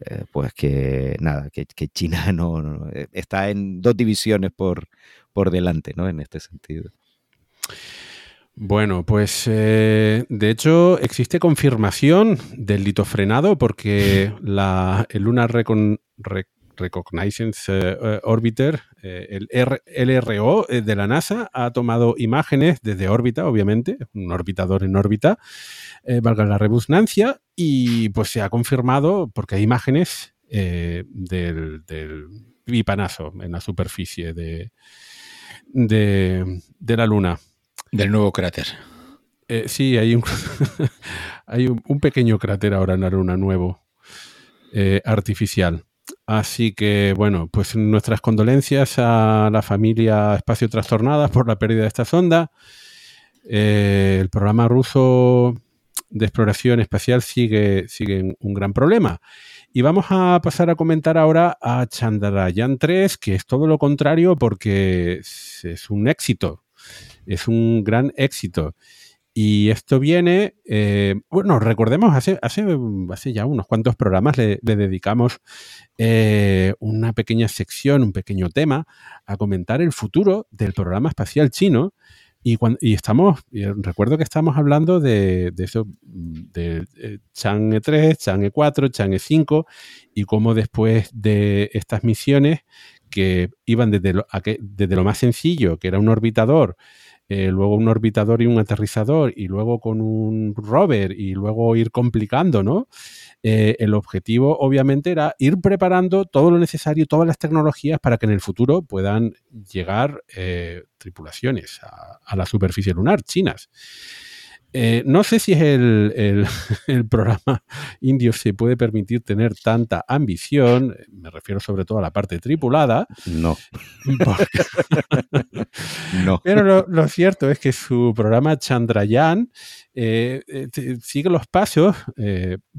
eh, pues que nada, que, China no, está en dos divisiones por, por delante, ¿no? En este sentido. Bueno, pues eh, de hecho existe confirmación del litofrenado porque la, el Lunar Reconnaissance eh, Orbiter, eh, el LRO de la NASA, ha tomado imágenes desde órbita, obviamente, un orbitador en órbita, valga la redundancia, y pues se ha confirmado porque hay imágenes del, del en la superficie de, de, de la Luna. Del nuevo cráter. Eh, sí, hay un, hay un, pequeño cráter ahora en la Luna nuevo, eh, artificial. Así que, bueno, pues nuestras condolencias a la familia Espacio Trastornada por la pérdida de esta sonda. eh, el programa ruso de exploración espacial sigue, sigue un gran problema. Y vamos a pasar a comentar ahora a Chandrayaan 3, que es todo lo contrario porque es un éxito, es un gran éxito. Y esto viene, eh, bueno, recordemos, hace, hace, hace ya unos cuantos programas le, dedicamos eh, una pequeña sección, un pequeño tema a comentar el futuro del programa espacial chino. Y, cuando, y estamos, recuerdo que estamos hablando de, de eso, de, Chang'e 3, Chang'e 4, Chang'e 5, y cómo después de estas misiones que iban desde desde lo más sencillo, que era un orbitador, eh, luego un orbitador y un aterrizador, y luego con un rover, y luego ir complicando, ¿no? Eh, el objetivo, obviamente, era ir preparando todo lo necesario, todas las tecnologías para que en el futuro puedan llegar eh, tripulaciones a, a, la superficie lunar chinas. Eh, no sé si es el, el, programa indio se puede permitir tener tanta ambición, me refiero sobre todo a la parte tripulada. No. no. Pero lo, lo, cierto es que su programa Chandrayaan eh, eh, sigue los pasos,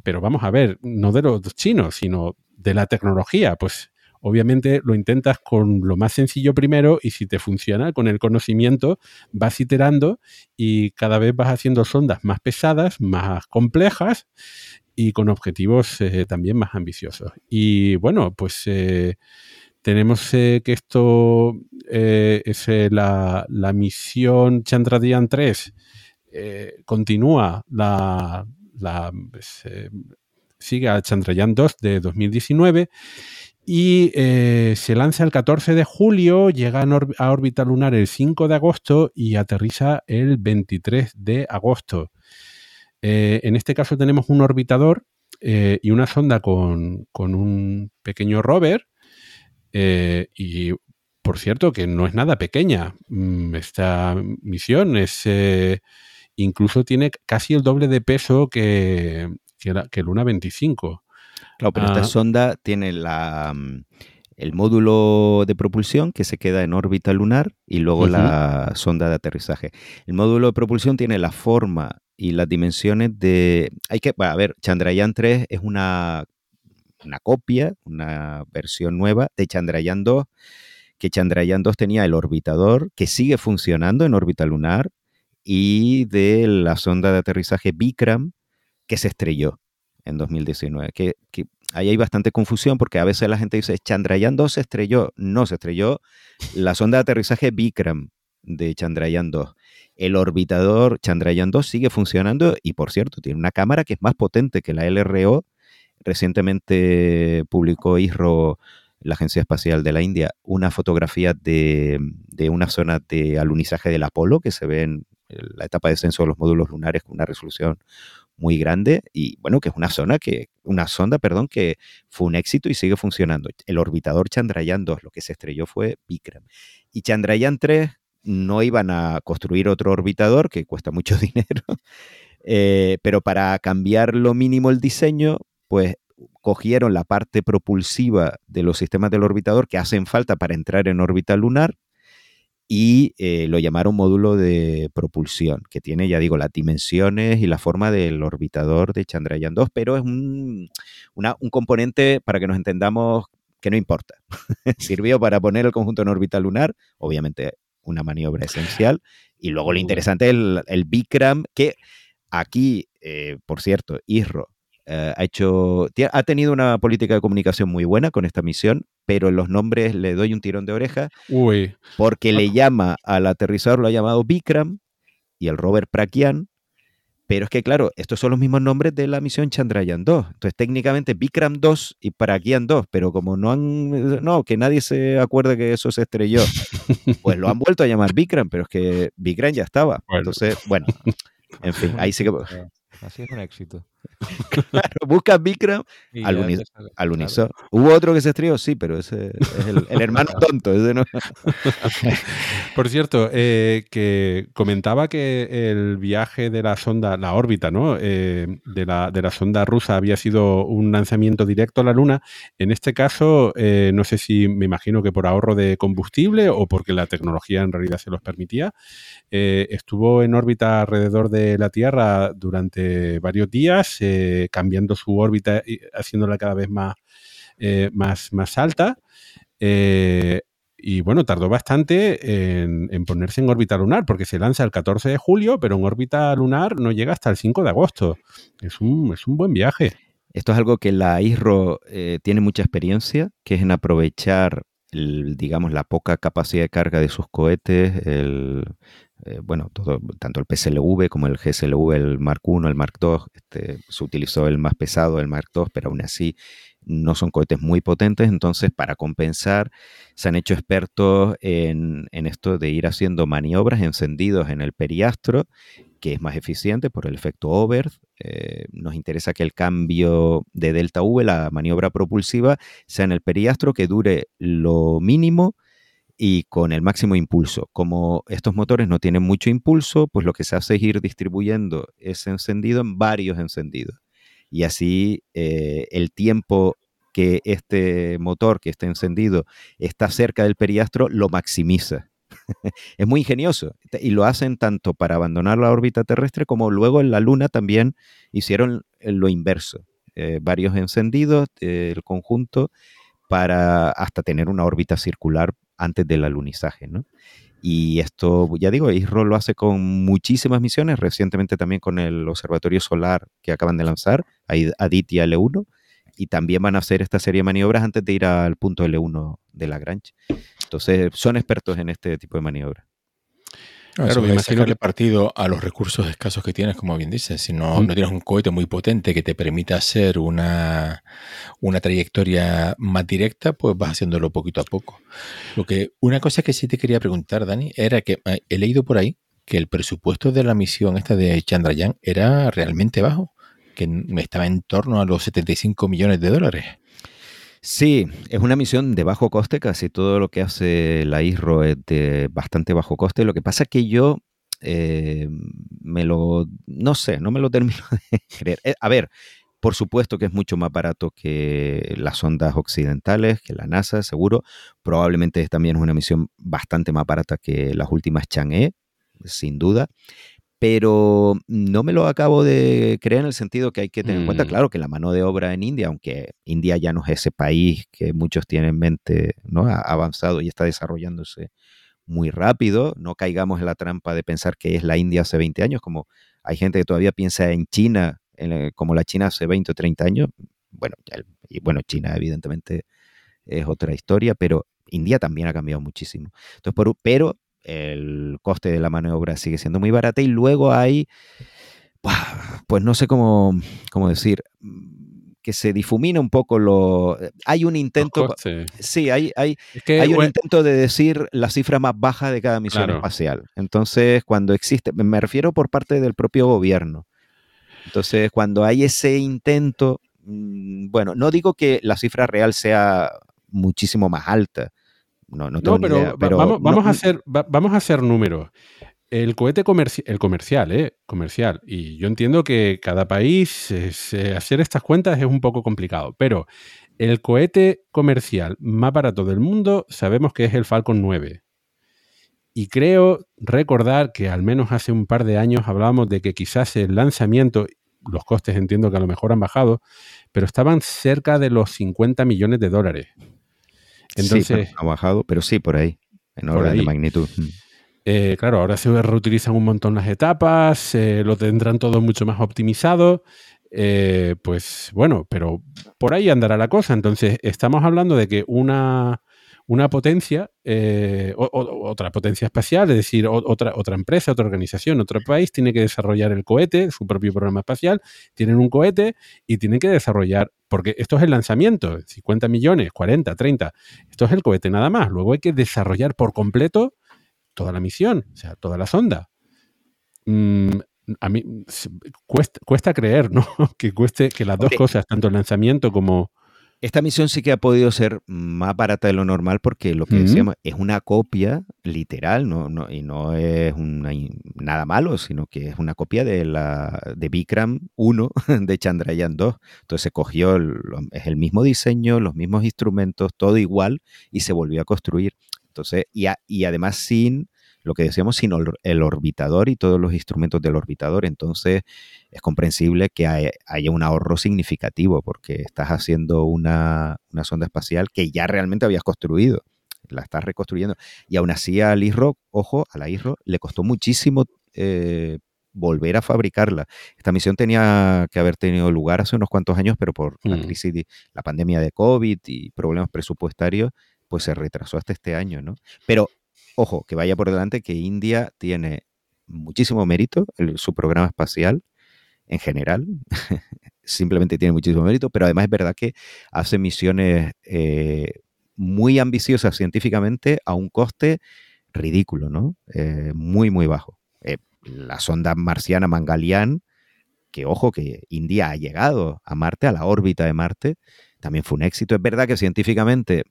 pero vamos a ver, no de los chinos, sino de la tecnología. Pues obviamente lo intentas con lo más sencillo primero y si te funciona con el conocimiento vas iterando y cada vez vas haciendo sondas más pesadas, más complejas y con objetivos eh, también más ambiciosos. Y bueno, pues eh, tenemos eh, que esto es la, la, misión Chandrayaan 3 continúa la, la pues, sigue a Chandrayaan 2 de 2019 y eh, se lanza el 14 de julio, llega a órbita lunar el 5 de agosto y aterriza el 23 de agosto. Eh, en este caso tenemos un orbitador eh, y una sonda con, con un pequeño rover y por cierto que no es nada pequeña. Mm, esta misión es incluso tiene casi el doble de peso que, que, la, que Luna 25. Claro, pero ah. esta sonda tiene la, mm, el módulo de propulsión que se queda en órbita lunar y luego uh -huh. la sonda de aterrizaje. El módulo de propulsión tiene la forma y las dimensiones de... Hay que, a ver, Chandrayaan 3 es una, una copia, una versión nueva de Chandrayaan 2, que Chandrayaan 2 tenía el orbitador que sigue funcionando en órbita lunar y de la sonda de aterrizaje Vikram que se estrelló en 2019. Que, ahí hay bastante confusión porque a veces la gente dice Chandrayaan 2 se estrelló. No, se estrelló la sonda de aterrizaje Vikram de Chandrayaan 2. El orbitador Chandrayaan 2 sigue funcionando y, por cierto, tiene una cámara que es más potente que la LRO. Recientemente publicó ISRO, la Agencia Espacial de la India, una fotografía de, de una zona de alunizaje del Apolo que se ve en la etapa de descenso de los módulos lunares con una resolución muy grande y bueno, que es una zona que, una sonda, perdón, que fue un éxito y sigue funcionando. El orbitador Chandrayaan 2, lo que se estrelló fue Vikram. Y Chandrayaan 3 no iban a construir otro orbitador, que cuesta mucho dinero, eh, pero para cambiar lo mínimo el diseño, pues cogieron la parte propulsiva de los sistemas del orbitador que hacen falta para entrar en órbita lunar y eh, lo llamaron módulo de propulsión, que tiene, ya digo, las dimensiones y la forma del orbitador de Chandrayaan 2, pero es un, una, un componente, para que nos entendamos, que no importa. Sirvió para poner el conjunto en órbita lunar, obviamente una maniobra esencial, y luego lo interesante es el, el Bikram, que aquí, eh, por cierto, ISRO Uh, ha hecho, ha tenido una política de comunicación muy buena con esta misión, pero en los nombres le doy un tirón de oreja Uy. porque le llama al aterrizador, lo ha llamado Bikram y el rover Pragyan, pero es que claro, estos son los mismos nombres de la misión Chandrayaan 2. Entonces técnicamente Bikram 2 y Pragyan 2, pero como no han, no, que nadie se acuerde que eso se estrelló, pues lo han vuelto a llamar Bikram, pero es que Bikram ya estaba. Bueno. Entonces, bueno, en fin, ahí sí que... Así es un éxito. Claro, busca Vikram, alunizó. ¿Hubo otro que se estrelló? Sí, pero ese es el, hermano tonto. Por cierto, eh, que comentaba que el viaje de la sonda, la órbita, ¿no? Eh, de, la, de, la, sonda rusa había sido un lanzamiento directo a la Luna. En este caso, eh, no sé si me imagino que por ahorro de combustible o porque la tecnología en realidad se los permitía, estuvo en órbita alrededor de la Tierra durante varios días eh, cambiando su órbita y haciéndola cada vez más, eh, más, más alta. Eh, y bueno, tardó bastante en, ponerse en órbita lunar, porque se lanza el 14 de julio, pero en órbita lunar no llega hasta el 5 de agosto. Es un, es un buen viaje. Esto es algo que la ISRO tiene mucha experiencia, que es en aprovechar, digamos, la poca capacidad de carga de sus cohetes, el, eh, bueno, todo, tanto el PSLV como el GSLV, el Mark I, el Mark II, este, se utilizó el más pesado, el Mark II, pero aún así no son cohetes muy potentes, entonces para compensar se han hecho expertos en, esto de ir haciendo maniobras encendidos en el periastro, que es más eficiente por el efecto over. Eh, nos interesa que el cambio de delta V, la maniobra propulsiva, sea en el periastro, que dure lo mínimo y con el máximo impulso. Como estos motores no tienen mucho impulso, pues lo que se hace es ir distribuyendo ese encendido en varios encendidos. Y así eh, el tiempo que este motor, que está encendido, está cerca del periastro, lo maximiza. es muy ingenioso. Y lo hacen tanto para abandonar la órbita terrestre como luego en la Luna también hicieron lo inverso. Eh, varios encendidos, el conjunto, para hasta tener una órbita circular antes del alunizaje, ¿no? Y esto, ya digo, ISRO lo hace con muchísimas misiones, recientemente también con el Observatorio Solar que acaban de lanzar, Aditya L1, y también van a hacer esta serie de maniobras antes de ir al punto L1 de Lagrange. Entonces, son expertos en este tipo de maniobras. Claro, me imagino que partido a los recursos escasos que tienes, como bien dices. Si no, no tienes un cohete muy potente que te permita hacer una, una trayectoria más directa, pues vas haciéndolo poquito a poco. Lo que, una cosa que sí te quería preguntar, Dani, era que eh, he leído por ahí que el presupuesto de la misión esta de Chandrayaan era realmente bajo, que estaba en torno a los 75 millones de dólares. Sí, es una misión de bajo coste, casi todo lo que hace la ISRO es de bastante bajo coste. Lo que pasa es que yo eh, me lo, no sé, no me lo termino de creer. Eh, a ver, por supuesto que es mucho más barato que las ondas occidentales, que la NASA, seguro. Probablemente también es una misión bastante más barata que las últimas Chang'e, sin duda pero no me lo acabo de creer en el sentido que hay que tener en cuenta, mm. claro, que la mano de obra en India, aunque India ya no es ese país que muchos tienen en mente, ¿no? Ha avanzado y está desarrollándose muy rápido, no caigamos en la trampa de pensar que es la India hace 20 años, como hay gente que todavía piensa en China, como la China hace 20 o 30 años, bueno, y bueno, China evidentemente es otra historia, pero India también ha cambiado muchísimo. Entonces, por, pero el coste de la mano de obra sigue siendo muy barata y luego hay, pues no sé cómo, cómo decir, que se difumina un poco lo... Hay un intento... Sí, hay, hay, hay un intento de decir la cifra más baja de cada misión espacial. Entonces, cuando existe, me refiero por parte del propio gobierno. Entonces, cuando hay ese intento, mm, bueno, no digo que la cifra real sea muchísimo más alta, no, no, tengo pero, vamos, a hacer, vamos a hacer números. El cohete el comercial, ¿eh? Comercial. Y yo entiendo que cada país, hacer estas cuentas es un poco complicado, pero el cohete comercial más barato del mundo sabemos que es el Falcon 9. Y creo recordar que al menos hace un par de años hablábamos de que quizás el lanzamiento, los costes entiendo que a lo mejor han bajado, pero estaban cerca de los 50 millones de dólares. Entonces, ha bajado, pero sí, por ahí, en orden de magnitud. Mm. Eh, claro, ahora se reutilizan un montón las etapas, eh, lo tendrán todo mucho más optimizado. Eh, pues bueno, pero por ahí andará la cosa. Entonces, estamos hablando de que una, una potencia, eh, otra potencia espacial, es decir, otra, otra empresa, otra organización, otro país, tiene que desarrollar el cohete, su propio programa espacial, tienen un cohete y tienen que desarrollar, porque esto es el lanzamiento, 50 millones, 40, 30, esto es el cohete nada más, luego hay que desarrollar por completo toda la misión, o sea, toda la sonda. Mm, a mí cuesta, cuesta creer, ¿no? que cueste que las dos cosas, tanto el lanzamiento como, esta misión sí que ha podido ser más barata de lo normal porque lo que decíamos es una copia literal, no, no, y no es nada malo, sino que es una copia de la de Vikram 1 de Chandrayaan 2. Entonces se cogió, es el mismo diseño, los mismos instrumentos, todo igual, y se volvió a construir. Entonces, y, y además sin lo que decíamos, sino el orbitador y todos los instrumentos del orbitador. Entonces es comprensible que haya un ahorro significativo porque estás haciendo una, sonda espacial que ya realmente habías construido, la estás reconstruyendo. Y aún así al ISRO, ojo, a la ISRO le costó muchísimo eh, volver a fabricarla. Esta misión tenía que haber tenido lugar hace unos cuantos años, pero por la crisis, de, la pandemia de COVID y problemas presupuestarios, pues se retrasó hasta este año, ¿no? Pero ojo, que vaya por delante que India tiene muchísimo mérito en su programa espacial en general. Simplemente tiene muchísimo mérito, pero además es verdad que hace misiones eh, muy ambiciosas científicamente a un coste ridículo, ¿no? Eh, muy, muy bajo. Eh, la sonda marciana Mangalian, que ojo, que India ha llegado a Marte, a la órbita de Marte, también fue un éxito. Es verdad que científicamente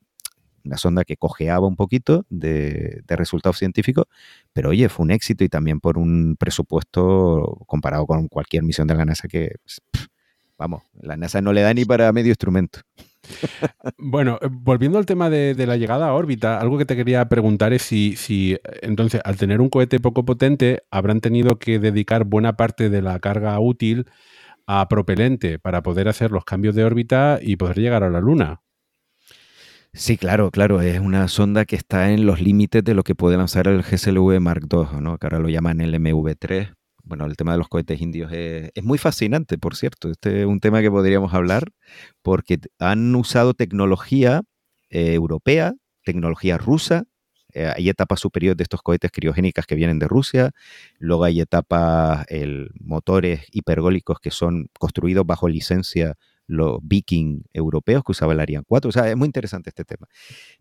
una sonda que cojeaba un poquito de, resultados científicos, pero oye, fue un éxito y también por un presupuesto comparado con cualquier misión de la NASA que, vamos, la NASA no le da ni para medio instrumento. Bueno, eh, volviendo al tema de, la llegada a órbita, algo que te quería preguntar es si, si, entonces, al tener un cohete poco potente, habrán tenido que dedicar buena parte de la carga útil a propelente para poder hacer los cambios de órbita y poder llegar a la Luna. Sí, claro, claro. Es una sonda que está en los límites de lo que puede lanzar el GSLV Mark II, ¿no? que ahora lo llaman el MV3. Bueno, el tema de los cohetes indios es, muy fascinante, por cierto. Este es un tema que podríamos hablar porque han usado tecnología eh, europea, tecnología rusa. Eh, hay etapas superiores de estos cohetes criogénicas que vienen de Rusia. Luego hay etapas, el, motores hipergólicos que son construidos bajo licencia los viking europeos que usaba el Ariane 4. O sea, es muy interesante este tema.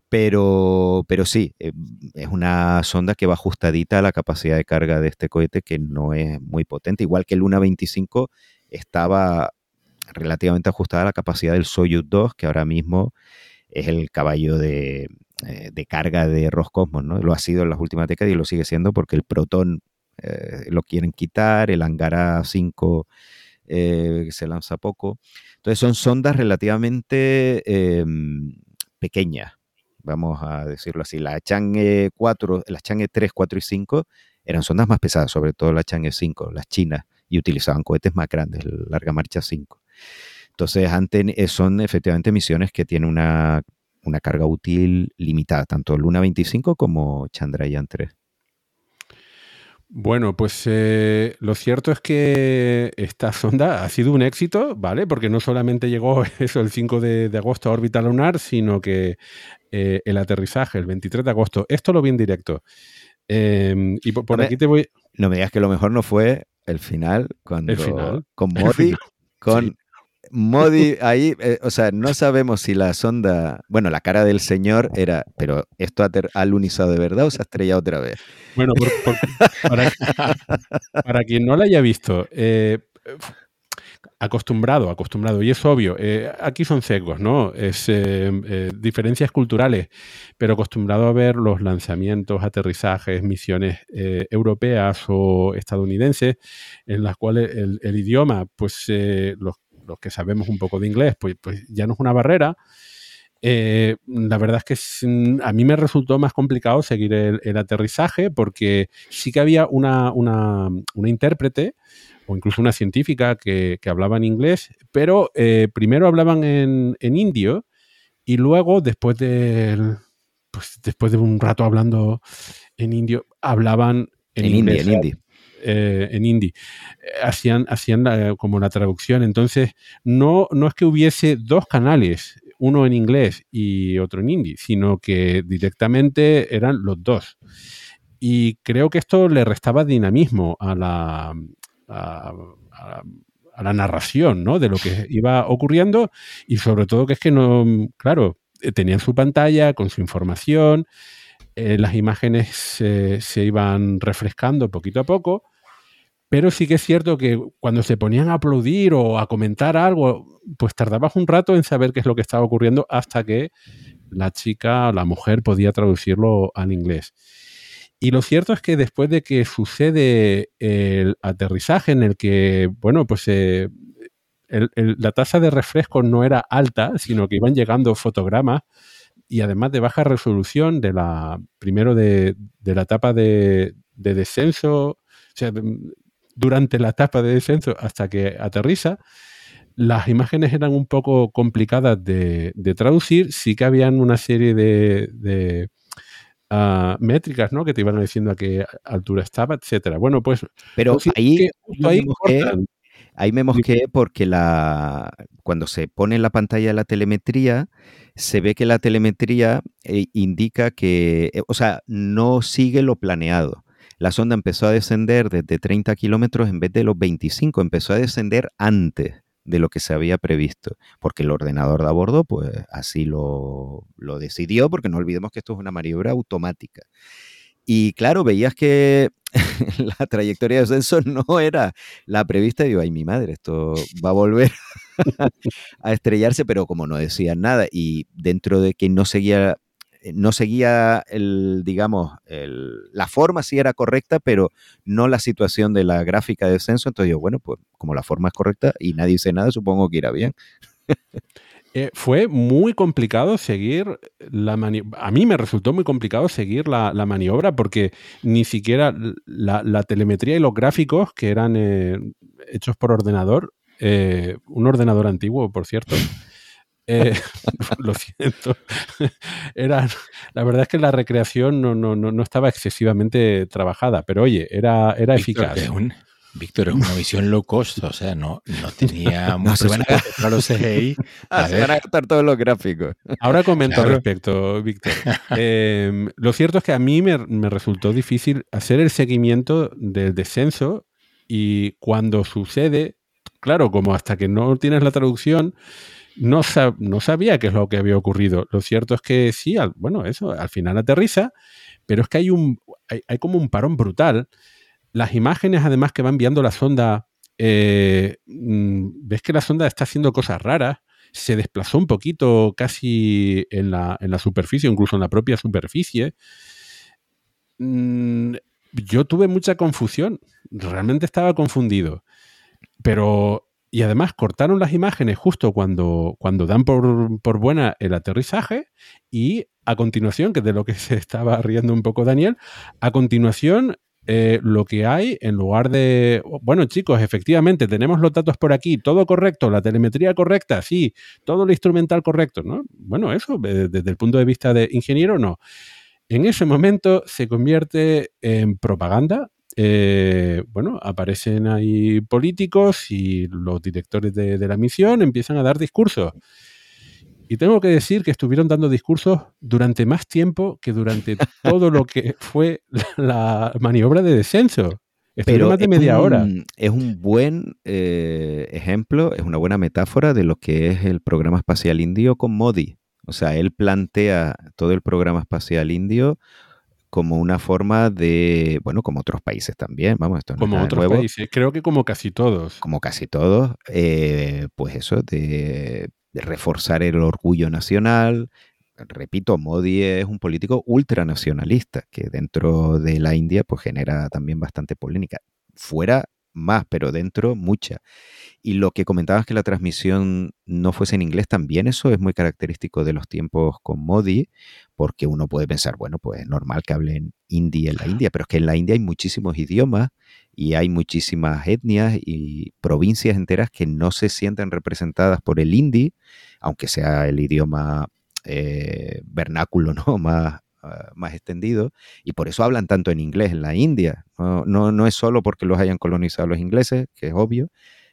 Pero, pero sí, eh, es una sonda que va ajustadita a la capacidad de carga de este cohete que no es muy potente. Igual que el Luna 25 estaba relativamente ajustada a la capacidad del Soyuz 2, que ahora mismo es el caballo de, eh, carga de Roscosmos, ¿no? Lo ha sido en las últimas décadas y lo sigue siendo porque el Proton eh, lo quieren quitar, el Angara 5 se lanza poco. Entonces son sondas relativamente em, pequeñas, vamos a decirlo así. La Chang'e 4, las Chang'e 3, 4 y 5 eran sondas más pesadas, sobre todo la Chang'e 5, las chinas, y utilizaban cohetes más grandes, larga marcha 5. Entonces eh, son efectivamente misiones que tienen una, una carga útil limitada, tanto Luna 25 como Chandrayaan 3. Bueno, pues eh, lo cierto es que esta sonda ha sido un éxito, ¿vale? Porque no solamente llegó eso el 5 de, agosto a órbita lunar, sino que eh, el aterrizaje el 23 de agosto, esto lo vi en directo. Em, y por, aquí te voy... No me digas que lo mejor no fue el final, cuando el final, con Modi, con Modi ahí, eh, o sea, no sabemos si la sonda, bueno, la cara del señor era, pero esto ha, alunizado de verdad o se ha estrellado otra vez. Bueno, para, quien no la haya visto, eh, acostumbrado, acostumbrado, y es obvio, eh, aquí son secos, ¿no? Es diferencias culturales, pero acostumbrado a ver los lanzamientos, aterrizajes, misiones europeas o estadounidenses, en las cuales el, el idioma, pues los los que sabemos un poco de inglés, pues, pues ya no es una barrera. Eh, la verdad es que a mí me resultó más complicado seguir el, aterrizaje porque sí que había una, intérprete o incluso una científica que, hablaba en inglés, pero eh, primero hablaban en, indio y luego, después de, pues, después de un rato hablando en indio, hablaban en, inglés. en eh, en hindi. Eh, hacían, hacían como la traducción. Entonces, no, no es que hubiese dos canales, uno en inglés y otro en hindi, sino que directamente eran los dos. Y creo que esto le restaba dinamismo a la, a, la narración ¿no? de lo que iba ocurriendo y sobre todo que es que no, claro, eh, tenían su pantalla con su información, las imágenes se iban refrescando poquito a poco Pero sí que es cierto que cuando se ponían a aplaudir o a comentar algo, pues tardabas un rato en saber qué es lo que estaba ocurriendo hasta que la chica o la mujer podía traducirlo al inglés. Y lo cierto es que después de que sucede el aterrizaje en el que, bueno, pues eh, la tasa de refresco no era alta, sino que iban llegando fotogramas y además de baja resolución de la, primero de, la etapa de, descenso, o sea, durante la etapa de descenso hasta que aterriza, las imágenes eran un poco complicadas de, traducir, sí que habían una serie de, ah, métricas, ¿no? Que te iban diciendo a qué altura estaba, etcétera. Bueno, pues... Pero ahí, ahí, ahí me mosqué porque la, cuando se pone en la pantalla la telemetría, se ve que la telemetría eh, indica que, eh, o sea, no sigue lo planeado. La sonda empezó a descender desde 30 kilómetros en vez de los 25, empezó a descender antes de lo que se había previsto, porque el ordenador de a bordo, pues así lo, lo decidió, porque no olvidemos que esto es una maniobra automática. Y claro, veías que la trayectoria de descenso no era la prevista. Y digo, ay, mi madre, esto va a volver a estrellarse, pero como no decían nada y dentro de que no seguía no seguía el, digamos, la forma sí era correcta, pero no la situación de la gráfica de descenso. Entonces yo, bueno, pues como la forma es correcta y nadie dice nada, supongo que irá bien. Eh, fue muy complicado seguir la maniobra. A mí me resultó muy complicado seguir la, maniobra porque ni siquiera la, telemetría y los gráficos que eran eh, hechos por ordenador, un ordenador antiguo, por cierto, eh, lo siento. Era, la verdad es que la recreación no, no, no, estaba excesivamente trabajada, pero oye, era, era eficaz. Víctor, es una visión low cost, o sea, no, no tenía no, se van a gastar los CGI. Ah, se van a gastar todos los gráficos. Ahora comento al respecto, Víctor. Em, lo cierto es que a mí me, me resultó difícil hacer el seguimiento del descenso y cuando sucede, claro, como hasta que no tienes la traducción, no, no, sabía qué es lo que había ocurrido. Lo cierto es que sí, bueno, eso, al final aterriza, pero es que hay, un, hay, como un parón brutal. Las imágenes, además, que va enviando la sonda, eh, mm, ves que la sonda está haciendo cosas raras, se desplazó un poquito casi en la, en la superficie, incluso en la propia superficie. Mm, yo tuve mucha confusión, realmente estaba confundido, pero y además cortaron las imágenes justo cuando, cuando dan por, buena el aterrizaje y a continuación, que de lo que se estaba riendo un poco Daniel, a continuación eh, lo que hay en lugar de, bueno chicos, efectivamente tenemos los datos por aquí, todo correcto, la telemetría correcta, sí, todo lo instrumental correcto, ¿no? Bueno, eso desde el punto de vista de ingeniero, no. En ese momento se convierte en propaganda eh, bueno, aparecen ahí políticos y los directores de, la misión empiezan a dar discursos. Y tengo que decir que estuvieron dando discursos durante más tiempo que durante todo lo que fue la, maniobra de descenso. Pero más de media hora. Es un buen eh, ejemplo, es una buena metáfora de lo que es el programa espacial indio con Modi. O sea, él plantea todo el programa espacial indio como una forma de, bueno, como otros países también, vamos, esto no Como otros países, creo que como casi todos. Como casi todos, eh, pues eso, de, reforzar el orgullo nacional. Repito, Modi es un político ultranacionalista que dentro de la India pues genera también bastante polémica. Fuera más, pero dentro mucha. Y lo que comentabas que la transmisión no fuese en inglés, también eso es muy característico de los tiempos con Modi, porque uno puede pensar, bueno, pues es normal que hablen hindi en la India, pero es que en la India hay muchísimos idiomas y hay muchísimas etnias y provincias enteras que no se sienten representadas por el hindi, aunque sea el idioma eh, vernáculo, ¿no? Más, ah, más extendido, y por eso hablan tanto en inglés en la India. No, no, no, es solo porque los hayan colonizado los ingleses, que es obvio,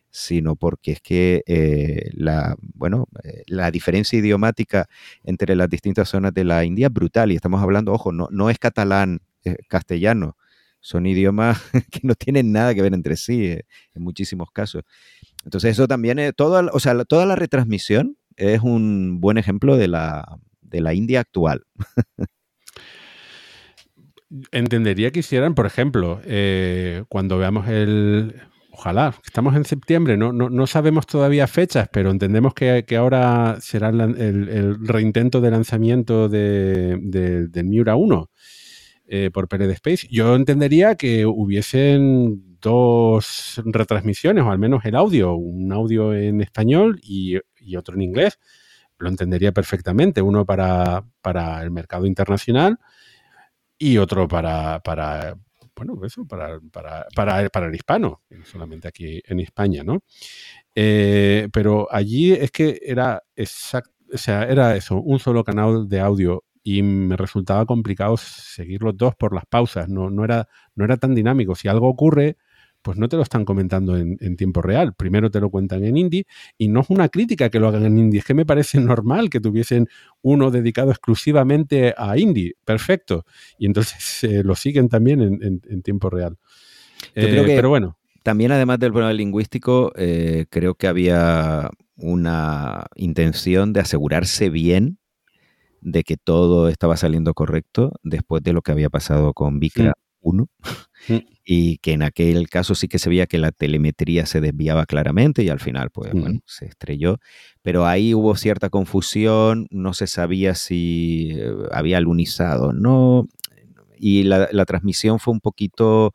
sino porque es que eh, la, bueno, eh, la diferencia idiomática entre las distintas zonas de la India es brutal y estamos hablando, ojo, no, no es catalán, es castellano, son idiomas que no tienen nada que ver entre sí eh, en muchísimos casos. Entonces eso también es, toda, o sea, toda la retransmisión es un buen ejemplo de la, de la India actual. entendería que hicieran, por ejemplo, eh, cuando veamos el, ojalá, estamos en septiembre, no, no, sabemos todavía fechas, pero entendemos que, ahora será el, reintento de lanzamiento de, del Miura 1 eh, por PLD Space. Yo entendería que hubiesen dos retransmisiones, o al menos el audio, un audio en español y, otro en inglés. Lo entendería perfectamente, uno para, para el mercado internacional y otro para, para, bueno, eso, para, para, para, el hispano, solamente aquí en España, ¿no? Eh, pero allí es que era exacto, o sea, era eso, un solo canal de audio y me resultaba complicado seguir los dos por las pausas, no, no, era, no era tan dinámico. Si algo ocurre, pues no te lo están comentando en, tiempo real. Primero te lo cuentan en indie y no es una crítica que lo hagan en indie, es que me parece normal que tuviesen uno dedicado exclusivamente a indie. Perfecto. Y entonces eh, lo siguen también en, tiempo real. Eh, pero bueno. También además del problema lingüístico, eh, creo que había una intención de asegurarse bien de que todo estaba saliendo correcto después de lo que había pasado con Vicra 1 mm. y que en aquel caso sí que se veía que la telemetría se desviaba claramente y al final pues bueno, se estrelló, pero ahí hubo cierta confusión, no se sabía si eh, había alunizado, no, y la, transmisión fue un poquito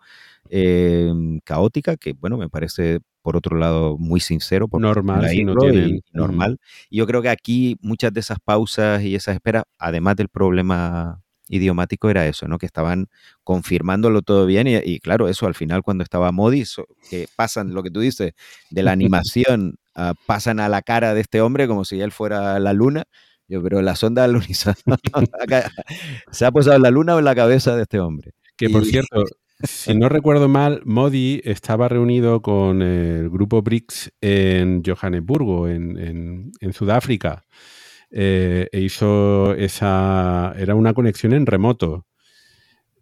em, caótica, que bueno, me parece por otro lado muy sincero. Por normal, no tiene, normal. Y yo creo que aquí muchas de esas pausas y esas esperas, además del problema idiomático era eso, ¿no? Que estaban confirmándolo todo bien y, claro, eso al final cuando estaba Modi, que pasan lo que tú dices, de la animación, pasan a la cara de este hombre como si él fuera la luna. Yo, pero la sonda alunizada, se ha posado en la luna o en la cabeza de este hombre. Que por cierto, si no recuerdo mal, Modi estaba reunido con el grupo BRICS en Johannesburgo, en Sudáfrica. Eh, e hizo esa, era una conexión en remoto.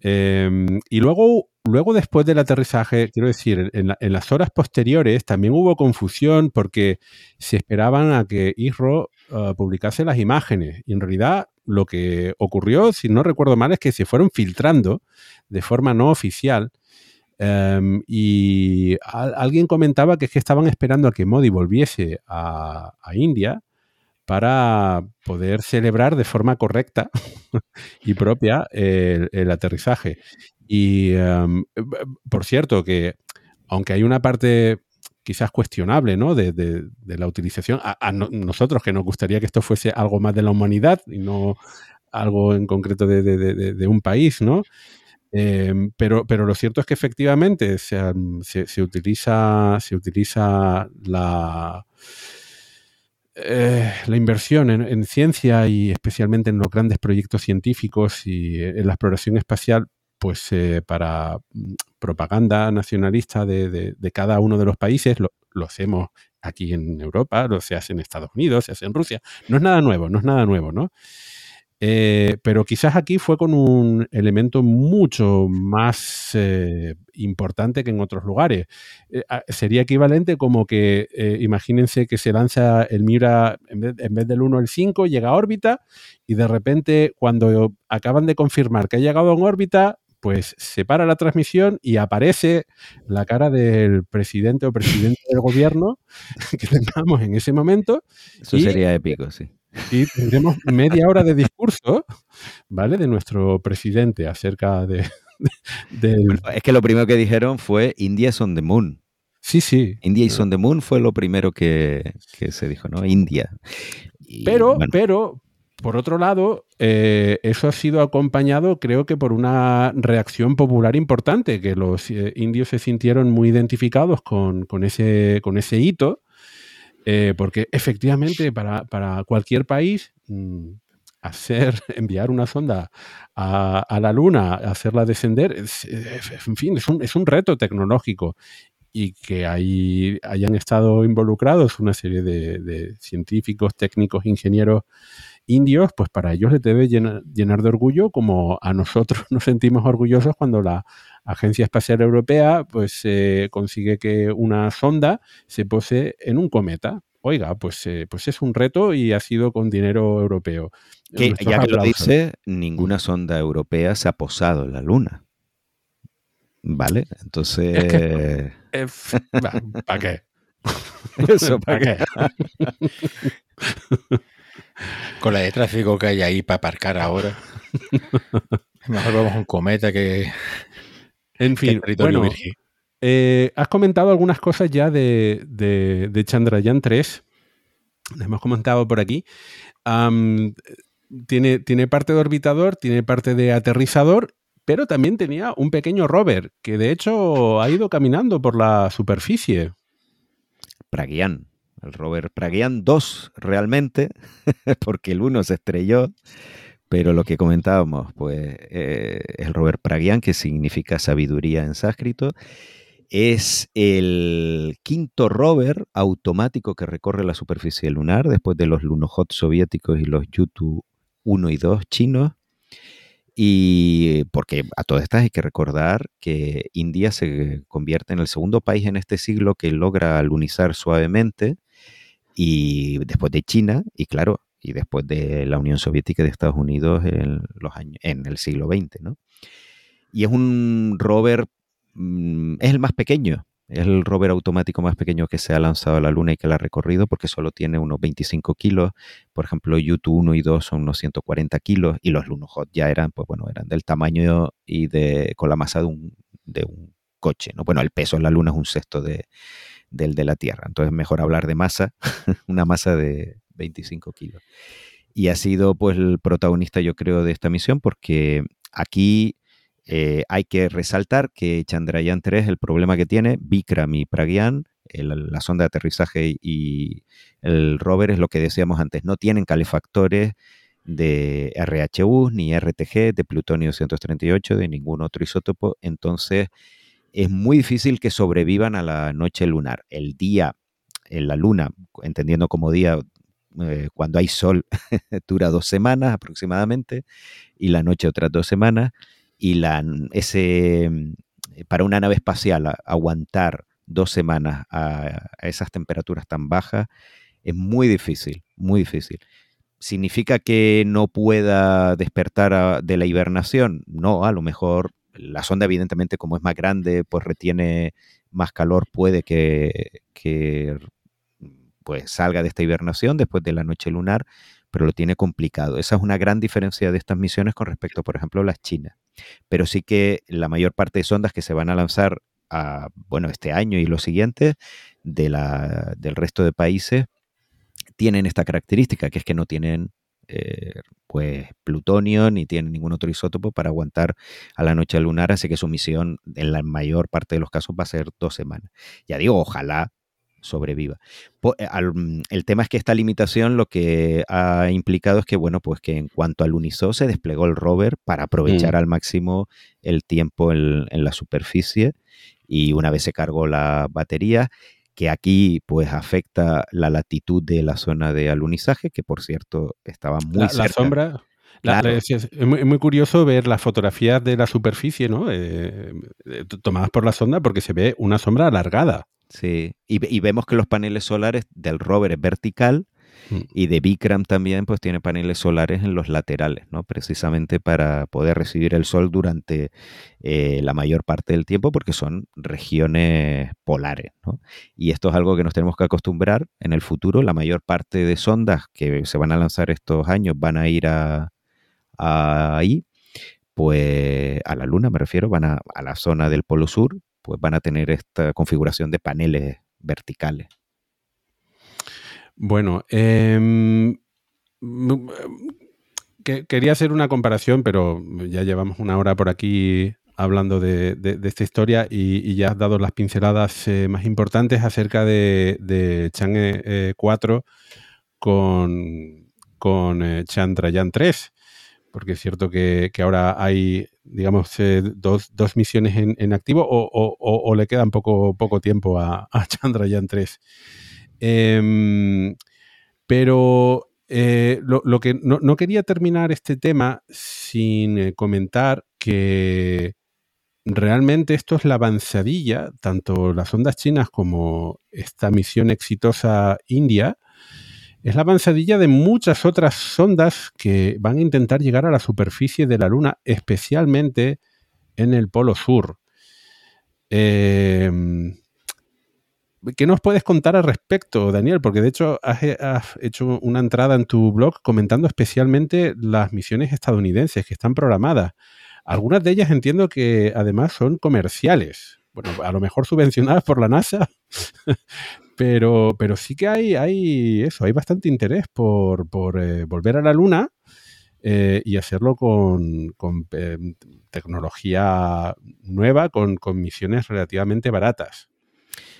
Em, y luego, luego, después del aterrizaje, quiero decir, en, las horas posteriores también hubo confusión porque se esperaban a que ISRO ah, publicase las imágenes. Y en realidad lo que ocurrió, si no recuerdo mal, es que se fueron filtrando de forma no oficial. Em, y alguien comentaba que es que estaban esperando a que Modi volviese a India para poder celebrar de forma correcta y propia el, aterrizaje. Y em, por cierto, que aunque hay una parte quizás cuestionable ¿no? de, la utilización, a, nosotros que nos gustaría que esto fuese algo más de la humanidad y no algo en concreto de, un país, ¿no? Em, pero, pero lo cierto es que efectivamente se utiliza, se utiliza la, eh, la inversión en, ciencia y especialmente en los grandes proyectos científicos y en la exploración espacial, pues eh, para mm, propaganda nacionalista de, cada uno de los países, lo, lo, hacemos aquí en Europa, lo se hace en Estados Unidos, se hace en Rusia. No es nada nuevo, no es nada nuevo, ¿no? Eh, pero quizás aquí fue con un elemento mucho más eh, importante que en otros lugares. Eh, sería equivalente como que, imagínense que se lanza el Mira, en vez, en vez, del 1 el 5, llega a órbita y de repente cuando acaban de confirmar que ha llegado a órbita, pues se para la transmisión y aparece la cara del presidente o presidente del gobierno que tengamos en ese momento. Eso sería épico, sí y tendremos media hora de discurso, ¿vale? De nuestro presidente acerca de, Es que lo primero que dijeron fue India is on the moon. Sí, sí. India is on the moon fue lo primero que, se dijo, ¿no? India. pero, pero, por otro lado, eh, eso ha sido acompañado, creo que por una reacción popular importante, que los eh, indios se sintieron muy identificados con, con, ese, con ese hito eh, porque efectivamente para, cualquier país mm, hacer, enviar una sonda a, la Luna, hacerla descender, en fin, es un, es un, reto tecnológico. Y que ahí hayan estado involucrados una serie de, científicos, técnicos, ingenieros indios, pues para ellos les debe llenar, llenar de orgullo, como a nosotros nos sentimos orgullosos cuando la Agencia Espacial Europea pues consigue que una sonda se pose en un cometa oiga, pues, eh, pues es un reto y ha sido con dinero europeo. Que, ya que lo dice, ninguna sonda europea se ha posado en la Luna. ¿Vale? Entonces... ¿Para qué? Eso, ¿para qué? Con la de tráfico que hay ahí para aparcar ahora. Mejor vamos a un cometa que. En fin, bueno, eh, has comentado algunas cosas ya de, de, Chandrayaan 3. hemos comentado por aquí. tiene, tiene parte de orbitador, tiene parte de aterrizador, pero también tenía un pequeño rover que de hecho ha ido caminando por la superficie. Pragyan, el rover Pragyan 2 realmente, porque el 1 se estrelló pero lo que comentábamos, pues eh, el rover Pragyan, que significa sabiduría en sánscrito, es el quinto rover automático que recorre la superficie lunar después de los Lunokhod soviéticos y los Yutu 1 y 2 chinos. Y porque a todas estas hay que recordar que India se convierte en el segundo país en este siglo que logra lunizar suavemente y después de China, y claro, y después de la Unión Soviética de Estados Unidos en, los años, en el siglo XX. ¿no? Y es un rover, mm, es el más pequeño, es el rover automático más pequeño que se ha lanzado a la Luna y que la ha recorrido porque solo tiene unos 25 kilos. Por ejemplo, YouTube 1 y 2 son unos 140 kilos y los Lunokhod ya eran, pues bueno, eran del tamaño y de, con la masa de un, de un coche. ¿no? Bueno, el peso en la Luna es un sexto de, del de la Tierra. Entonces, mejor hablar de masa, una masa de, 25 kilos. Y ha sido pues el protagonista, yo creo, de esta misión, porque aquí eh, hay que resaltar que Chandrayaan 3, el problema que tiene, Vikram y Pragyan, la sonda de aterrizaje y el rover, es lo que decíamos antes, no tienen calefactores de RHU ni RTG, de plutonio 238, de ningún otro isótopo, entonces es muy difícil que sobrevivan a la noche lunar. El día en la luna, entendiendo como día eh, cuando hay sol dura dos semanas aproximadamente y la noche otras dos semanas y la, ese, mm, para una nave espacial aguantar dos semanas a, esas temperaturas tan bajas es muy difícil, muy difícil. ¿Significa que no pueda despertar de la hibernación? No, a lo mejor la sonda evidentemente como es más grande, pues retiene más calor, puede que pues salga de esta hibernación después de la noche lunar, pero lo tiene complicado. Esa es una gran diferencia de estas misiones con respecto, por ejemplo, a las chinas. Pero sí que la mayor parte de sondas que se van a lanzar a, bueno, este año y los siguientes de la, del resto de países tienen esta característica, que es que no tienen eh, pues plutonio ni tienen ningún otro isótopo para aguantar a la noche lunar, así que su misión en la mayor parte de los casos va a ser dos semanas. Ya digo, ojalá sobreviva. Eh, mm, el tema es que esta limitación lo que ha implicado es que, bueno, pues que en cuanto al Uniso se desplegó el rover para aprovechar mm. al máximo el tiempo en, la superficie y una vez se cargó la batería, que aquí pues afecta la latitud de la zona de alunizaje, que por cierto estaba muy la, cerca. La sombra, es, muy, curioso ver las fotografías de la superficie, ¿no? Eh, eh, tomadas por la sonda porque se ve una sombra alargada. Sí, y, vemos que los paneles solares del rover es vertical mm. y de Vikram también pues tiene paneles solares en los laterales, ¿no? Precisamente para poder recibir el sol durante eh, la mayor parte del tiempo porque son regiones polares, ¿no? Y esto es algo que nos tenemos que acostumbrar en el futuro. La mayor parte de sondas que se van a lanzar estos años van a ir a, ahí, pues a la Luna me refiero, van a, a la zona del Polo Sur pues van a tener esta configuración de paneles verticales. Bueno, em, quería hacer una comparación, pero ya llevamos una hora por aquí hablando de, esta historia y, ya has dado las pinceladas eh, más importantes acerca de, de Chang'e 4 con, con eh, Chandrayaan 3 porque es cierto que, ahora hay, digamos, eh, dos, misiones en, activo o, le queda poco, poco tiempo a, a Chandrayaan 3. Em, pero eh, lo, que no, quería terminar este tema sin eh, comentar que realmente esto es la avanzadilla, tanto las ondas chinas como esta misión exitosa India, es la avanzadilla de muchas otras sondas que van a intentar llegar a la superficie de la Luna, especialmente en el Polo Sur. Em, ¿Qué nos puedes contar al respecto, Daniel? Porque de hecho has, has, hecho una entrada en tu blog comentando especialmente las misiones estadounidenses que están programadas. Algunas de ellas entiendo que además son comerciales. Bueno, a lo mejor subvencionadas por la NASA, pero, pero sí que hay, hay eso, hay bastante interés por, por eh, volver a la Luna eh, y hacerlo con, con eh, tecnología nueva, con, con misiones relativamente baratas.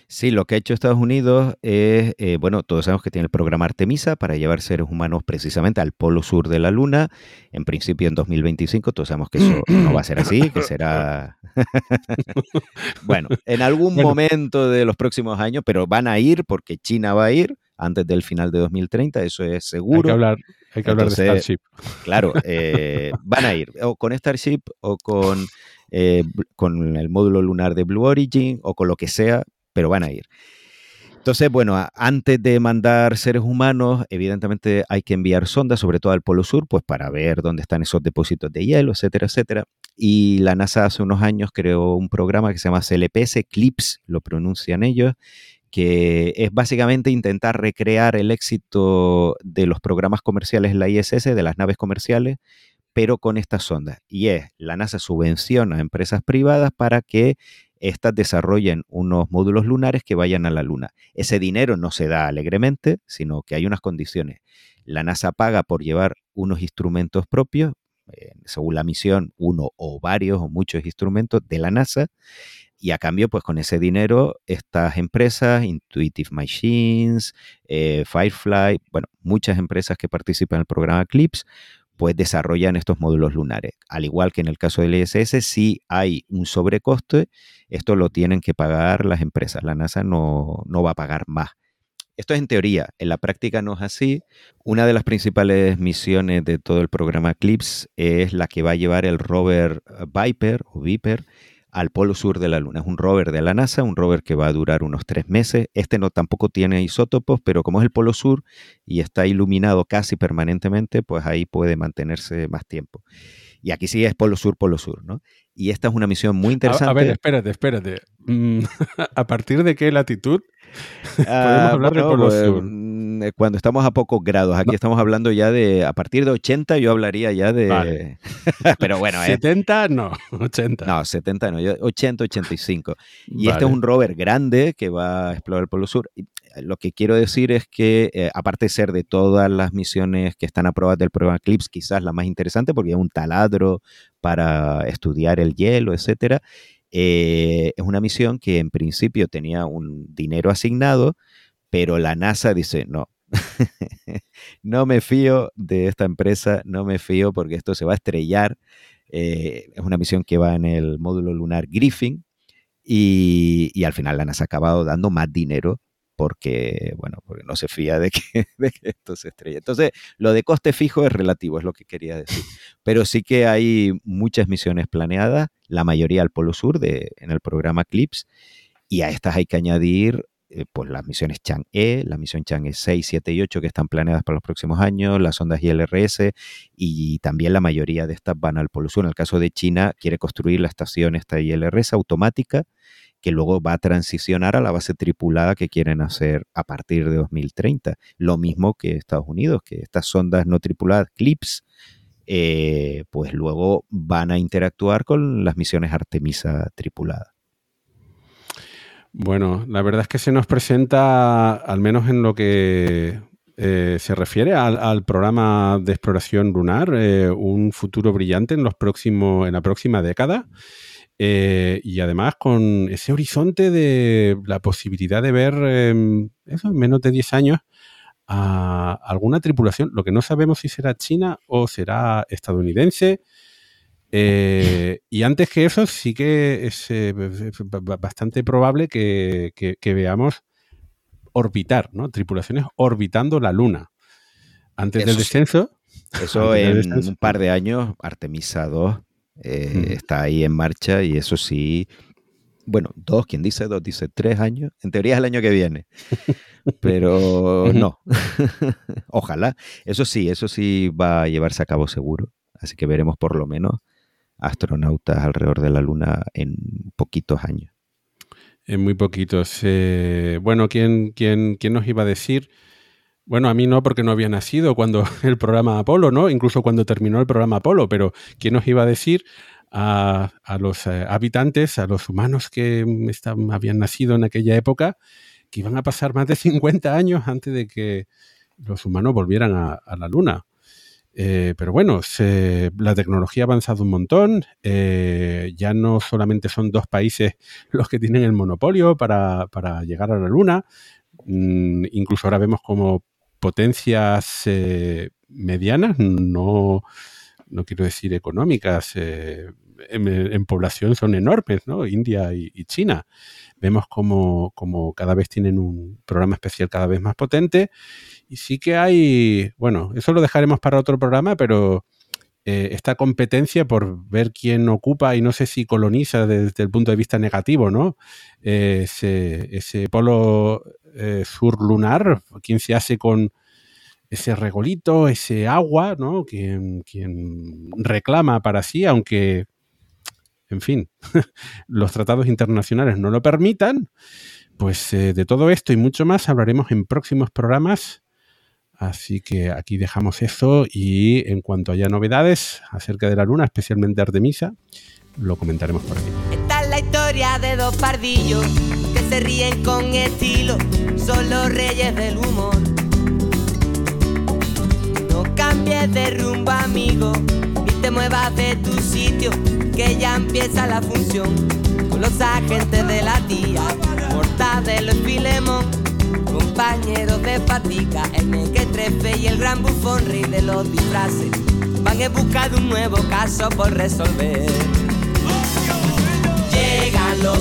Sí, lo que ha hecho Estados Unidos es, eh, bueno, todos sabemos que tiene el programa Artemisa para llevar seres humanos precisamente al polo sur de la Luna. En principio en 2025, todos sabemos que eso no va a ser así, que será... bueno, en algún bueno. momento de los próximos años, pero van a ir porque China va a ir antes del final de 2030, eso es seguro. Hay que hablar, hay que Entonces, hablar de Starship. Claro, eh, van a ir o con Starship o con, eh, con el módulo lunar de Blue Origin o con lo que sea, pero van a ir. Entonces, bueno, antes de mandar seres humanos, evidentemente hay que enviar sondas, sobre todo al Polo Sur, pues para ver dónde están esos depósitos de hielo, etcétera, etcétera. Y la NASA hace unos años creó un programa que se llama CLPS, CLIPS, lo pronuncian ellos, que es básicamente intentar recrear el éxito de los programas comerciales en la ISS, de las naves comerciales, pero con estas sondas. Y es, la NASA subvenciona a empresas privadas para que estas desarrollen unos módulos lunares que vayan a la Luna. Ese dinero no se da alegremente, sino que hay unas condiciones. La NASA paga por llevar unos instrumentos propios, eh, según la misión, uno o varios o muchos instrumentos de la NASA, y a cambio, pues con ese dinero, estas empresas, Intuitive Machines, eh, Firefly, bueno, muchas empresas que participan en el programa CLIPS, pues desarrollan estos módulos lunares. Al igual que en el caso del ISS, si hay un sobrecoste, esto lo tienen que pagar las empresas. La NASA no, no, va a pagar más. Esto es en teoría, en la práctica no es así. Una de las principales misiones de todo el programa CLIPS es la que va a llevar el rover Viper o Viper al polo sur de la Luna. Es un rover de la NASA, un rover que va a durar unos tres meses. Este no tampoco tiene isótopos, pero como es el polo sur y está iluminado casi permanentemente, pues ahí puede mantenerse más tiempo. Y aquí sí es polo sur, polo sur, ¿no? Y esta es una misión muy interesante. A, a ver, espérate, espérate. Mm, ¿A partir de qué latitud podemos hablar bueno, de polo pues, sur? mm, Cuando estamos a pocos grados, aquí no. estamos hablando ya de, a partir de 80 yo hablaría ya de... Vale. Pero bueno, eh. 70 no, 80. No, 70 no, 80, 85. Y vale. este es un rover grande que va a explorar el Polo Sur. Y lo que quiero decir es que, eh, aparte de ser de todas las misiones que están aprobadas del programa CLIPS, quizás la más interesante porque es un taladro para estudiar el hielo, etcétera. Eh, es una misión que en principio tenía un dinero asignado, pero la NASA dice, no, no me fío de esta empresa, no me fío porque esto se va a estrellar. Eh, es una misión que va en el módulo lunar Griffin y, y, al final la NASA ha acabado dando más dinero porque, bueno, porque no se fía de que, de que, esto se estrella. Entonces, lo de coste fijo es relativo, es lo que quería decir. Pero sí que hay muchas misiones planeadas, la mayoría al Polo Sur de, en el programa CLIPS, y a estas hay que añadir eh, pues las misiones Chang'e, la misión Chang'e 6, 7 y 8 que están planeadas para los próximos años, las ondas ILRS y también la mayoría de estas van al Polo Sur. En el caso de China, quiere construir la estación esta ILRS automática que luego va a transicionar a la base tripulada que quieren hacer a partir de 2030. Lo mismo que Estados Unidos, que estas sondas no tripuladas, CLIPS, eh, pues luego van a interactuar con las misiones Artemisa tripuladas. Bueno, la verdad es que se nos presenta, al menos en lo que eh, se refiere al, programa de exploración lunar, eh, un futuro brillante en los próximos, en la próxima década. Eh, y además con ese horizonte de la posibilidad de ver eh, eso, en menos de 10 años a alguna tripulación, lo que no sabemos si será china o será estadounidense. Eh, y antes que eso, sí que es bastante probable que, que, que, veamos orbitar, ¿no? Tripulaciones orbitando la Luna. Antes eso del descenso. Eso en descenso. un par de años, Artemisa 2 Eh, está ahí en marcha y eso sí, bueno, dos, quien dice dos, dice tres años. En teoría es el año que viene. Pero no. Ojalá. Eso sí, eso sí va a llevarse a cabo seguro. Así que veremos por lo menos astronautas alrededor de la Luna en poquitos años. En muy poquitos. Eh, bueno, ¿quién, quién, ¿quién nos iba a decir? Bueno, a mí no, porque no había nacido cuando el programa Apolo, ¿no? Incluso cuando terminó el programa Apolo, pero ¿quién nos iba a decir a, los eh, habitantes, a los humanos que habían nacido en aquella época, que iban a pasar más de 50 años antes de que los humanos volvieran a, la Luna? Eh, pero bueno, la tecnología ha avanzado un montón. Eh, ya no solamente son dos países los que tienen el monopolio para, llegar a la Luna. Mm, incluso ahora vemos como potencias eh, medianas, no, no quiero decir económicas, eh, en, población son enormes, ¿no? India y, China. Vemos como, como, cada vez tienen un programa especial cada vez más potente. Y sí que hay, bueno, eso lo dejaremos para otro programa, pero eh, esta competencia por ver quién ocupa y no sé si coloniza desde el punto de vista negativo, ¿no? ese, ese polo eh, sur lunar, quien se hace con ese regolito, ese agua, ¿no? Quien, quien reclama para sí, aunque, en fin, los tratados internacionales no lo permitan. Pues eh, de todo esto y mucho más hablaremos en próximos programas. Así que aquí dejamos eso y en cuanto haya novedades acerca de la luna, especialmente Artemisa, lo comentaremos por aquí. Esta es la historia de dos pardillos se ríen con estilo, son los reyes del humor. No cambies de rumbo, amigo, ni te muevas de tu sitio, que ya empieza la función. Con los agentes de la tía, Mortadelo y Filemón, compañeros de fatiga, el trefe y el gran bufón, rey de los disfraces, van en busca de un nuevo caso por resolver.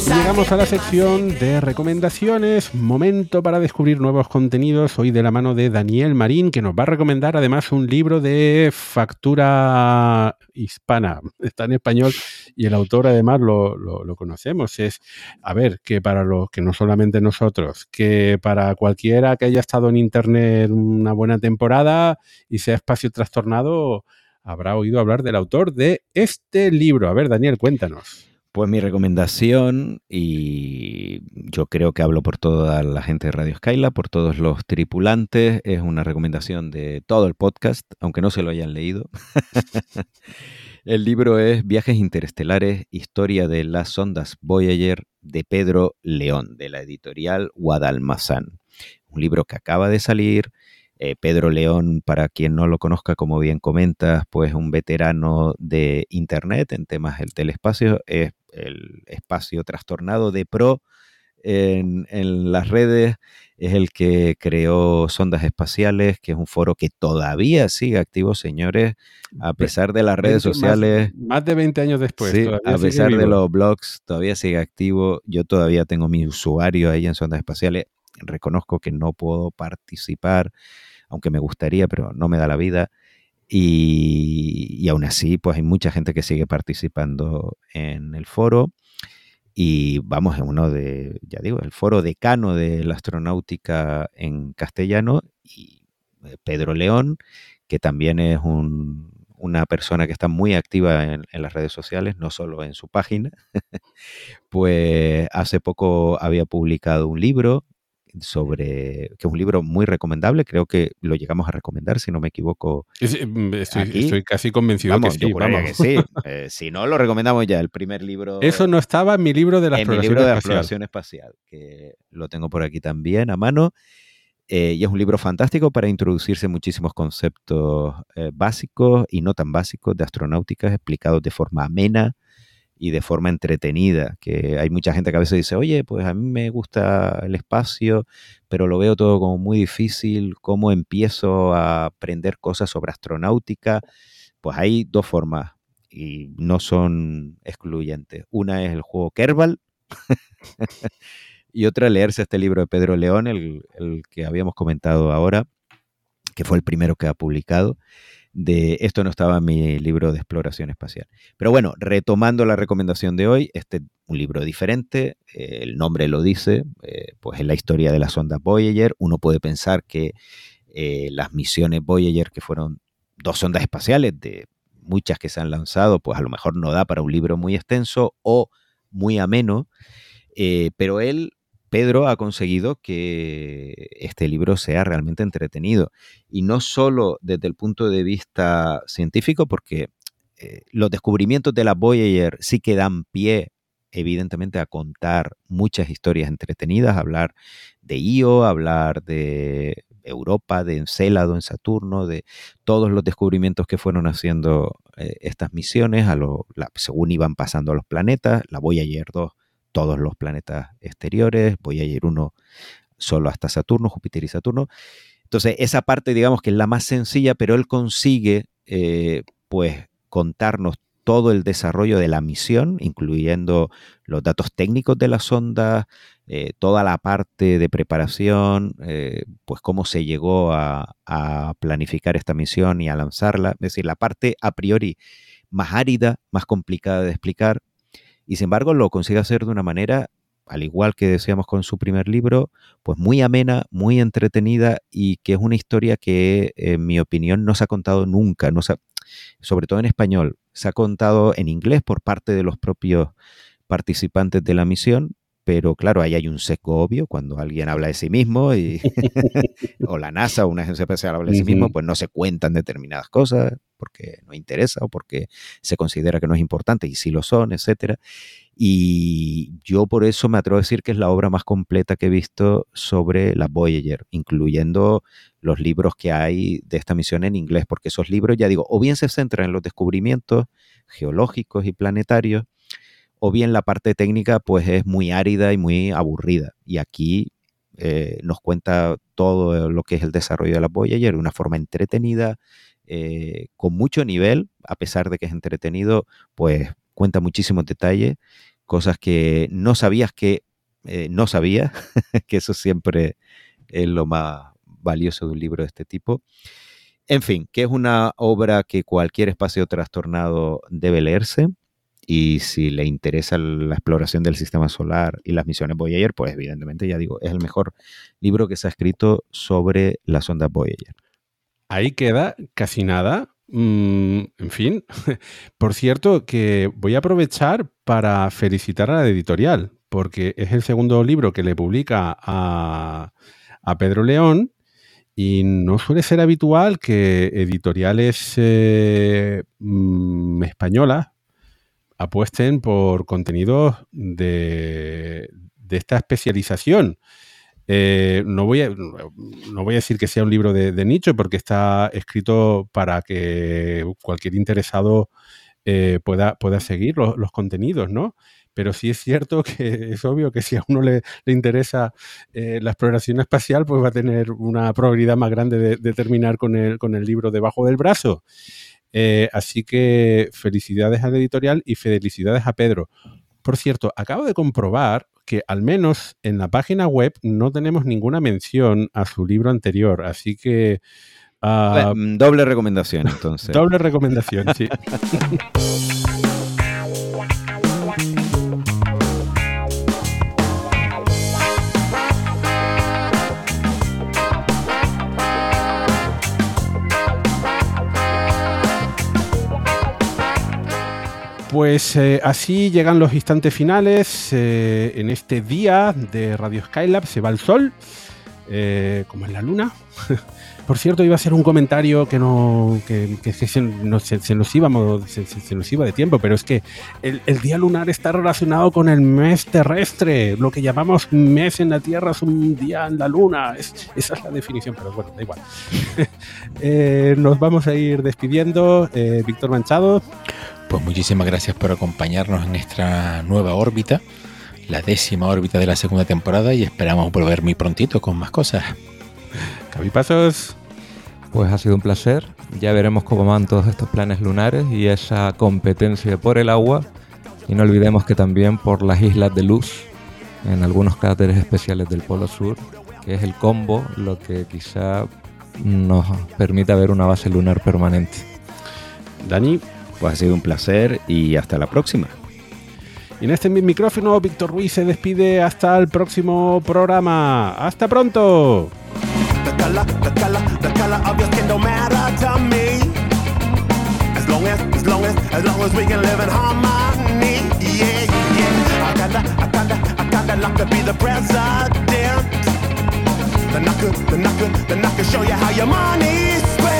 Llegamos a la sección de recomendaciones, momento para descubrir nuevos contenidos, hoy de la mano de Daniel Marín, que nos va a recomendar además un libro de factura hispana, está en español y el autor además lo, lo conocemos. Es, a ver, que para los que no solamente nosotros, que para cualquiera que haya estado en Internet una buena temporada y sea espacio trastornado, habrá oído hablar del autor de este libro. A ver, Daniel, cuéntanos. Pues mi recomendación, y yo creo que hablo por toda la gente de Radio Skyla, por todos los tripulantes, es una recomendación de todo el podcast, aunque no se lo hayan leído. el libro es Viajes Interestelares, Historia de las Sondas Voyager de Pedro León, de la editorial Guadalmazán. Un libro que acaba de salir, eh, Pedro León, para quien no lo conozca, como bien comentas, pues un veterano de Internet en temas del telespacio, es el espacio trastornado de Pro en, las redes, es el que creó Sondas Espaciales, que es un foro que todavía sigue activo, señores, a pesar de las redes sociales. Más, de 20 años después. a pesar de los blogs, todavía sigue activo. Yo todavía tengo mi usuario ahí en Sondas Espaciales. Reconozco que no puedo participar aunque me gustaría, pero no me da la vida. Y, aún así, pues hay mucha gente que sigue participando en el foro. Y vamos, en uno de, ya digo, el foro decano de la astronáutica en castellano, y eh, Pedro León, que también es una persona que está muy activa en, en, las redes sociales, no solo en su página, pues hace poco había publicado un libro sobre, que es un libro muy recomendable, creo que lo llegamos a recomendar, si no me equivoco. Mm, estoy, casi convencido que sí, sí. Eh, si no, lo recomendamos ya, el primer libro. Eso no estaba en mi libro de la, en mi libro de exploración espacial, que lo tengo por aquí también a mano. Eh, y es un libro fantástico para introducirse muchísimos conceptos eh, básicos y no tan básicos de astronáutica explicados de forma amena, y de forma entretenida, que hay mucha gente que a veces dice, oye, pues a mí me gusta el espacio, pero lo veo todo como muy difícil, ¿cómo empiezo a aprender cosas sobre astronáutica? Pues hay dos formas y no son excluyentes. Una es el juego Kerbal y otra leerse este libro de Pedro León, el, el que habíamos comentado ahora, que fue el primero que ha publicado de esto no estaba en mi libro de exploración espacial. Pero bueno, retomando la recomendación de hoy, este un libro diferente, eh, el nombre lo dice, eh, pues es la historia de la sonda Voyager. Uno puede pensar que eh, las misiones Voyager, que fueron dos sondas espaciales de muchas que se han lanzado, pues a lo mejor no da para un libro muy extenso o muy ameno, pero él Pedro ha conseguido que este libro sea realmente entretenido. Y no solo desde el punto de vista científico, porque eh, los descubrimientos de la Voyager sí que dan pie, evidentemente, a contar muchas historias entretenidas, hablar de Io, hablar de Europa, de Encélado en Saturno, de todos los descubrimientos que fueron haciendo eh, estas misiones, según iban pasando los planetas. La Voyager 2 todos los planetas exteriores, voy a ir uno solo hasta Saturno, Júpiter y Saturno. Entonces, esa parte, digamos que es la más sencilla, pero él consigue, eh, pues, contarnos todo el desarrollo de la misión, incluyendo los datos técnicos de la sonda, eh, toda la parte de preparación, eh, pues cómo se llegó a, a, planificar esta misión y a lanzarla. Es decir, la parte a priori más árida, más complicada de explicar, y sin embargo lo consigue hacer de una manera, al igual que decíamos con su primer libro, pues muy amena, muy entretenida y que es una historia que, en mi opinión, no se ha contado nunca, no sobre todo en español. Se ha contado en inglés por parte de los propios participantes de la misión, pero claro, ahí hay un seco obvio cuando alguien habla de sí mismo y, o la NASA o una agencia espacial habla de sí mismo, pues no se cuentan determinadas cosas porque no interesa o porque se considera que no es importante y sí lo son, etcétera. Y yo por eso me atrevo a decir que es la obra más completa que he visto sobre la Voyager, incluyendo los libros que hay de esta misión en inglés, porque esos libros, ya digo, o bien se centran en los descubrimientos geológicos y planetarios, o bien la parte técnica pues es muy árida y muy aburrida. Y aquí eh, nos cuenta todo lo que es el desarrollo de la Voyager de una forma entretenida, eh, con mucho nivel, a pesar de que es entretenido, pues cuenta muchísimos detalles, cosas que no sabías que eh, no sabías, que eso siempre es lo más valioso de un libro de este tipo. En fin, que es una obra que cualquier espacio trastornado debe leerse y si le interesa la exploración del sistema solar y las misiones Voyager, pues evidentemente, ya digo, es el mejor libro que se ha escrito sobre la sonda Voyager. Ahí queda casi nada. Mm, en fin, por cierto, que voy a aprovechar para felicitar a la editorial, porque es el segundo libro que le publica a, Pedro León y no suele ser habitual que editoriales eh, mm, españolas apuesten por contenidos de, esta especialización. Eh, no, voy a, no voy a decir que sea un libro de, nicho porque está escrito para que cualquier interesado eh, pueda, pueda seguir los, contenidos, ¿no? Pero sí es cierto que es obvio que si a uno le, interesa eh, la exploración espacial, pues va a tener una probabilidad más grande de, de terminar con el, con el libro debajo del brazo. Eh, así que felicidades al editorial y felicidades a Pedro. Por cierto, acabo de comprobar que al menos en la página web no tenemos ninguna mención a su libro anterior, así que... Ah, doble recomendación, entonces. doble recomendación, sí. Pues eh, así llegan los instantes finales. Eh, en este día de Radio Skylab se va el sol, eh, como en la luna. Por cierto, iba a ser un comentario que no que, se, nos, iba, de tiempo, pero es que el, día lunar está relacionado con el mes terrestre. Lo que llamamos mes en la Tierra es un día en la luna. esa es la definición, pero bueno, da igual. nos vamos a ir despidiendo. Víctor Manchado. Pues muchísimas gracias por acompañarnos en esta nueva órbita, la décima órbita de la segunda temporada y esperamos volver muy prontito con más cosas. Pasos. Pues ha sido un placer. Ya veremos cómo van todos estos planes lunares y esa competencia por el agua. Y no olvidemos que también por las islas de luz, en algunos cráteres especiales del Polo Sur, que es el combo lo que quizá nos permita ver una base lunar permanente. Dani. Pues ha sido un placer y hasta la próxima. Y en este micrófono, Víctor Ruiz se despide hasta el próximo programa. ¡Hasta pronto! Then I could, then I could, then I could show you how your money's spent.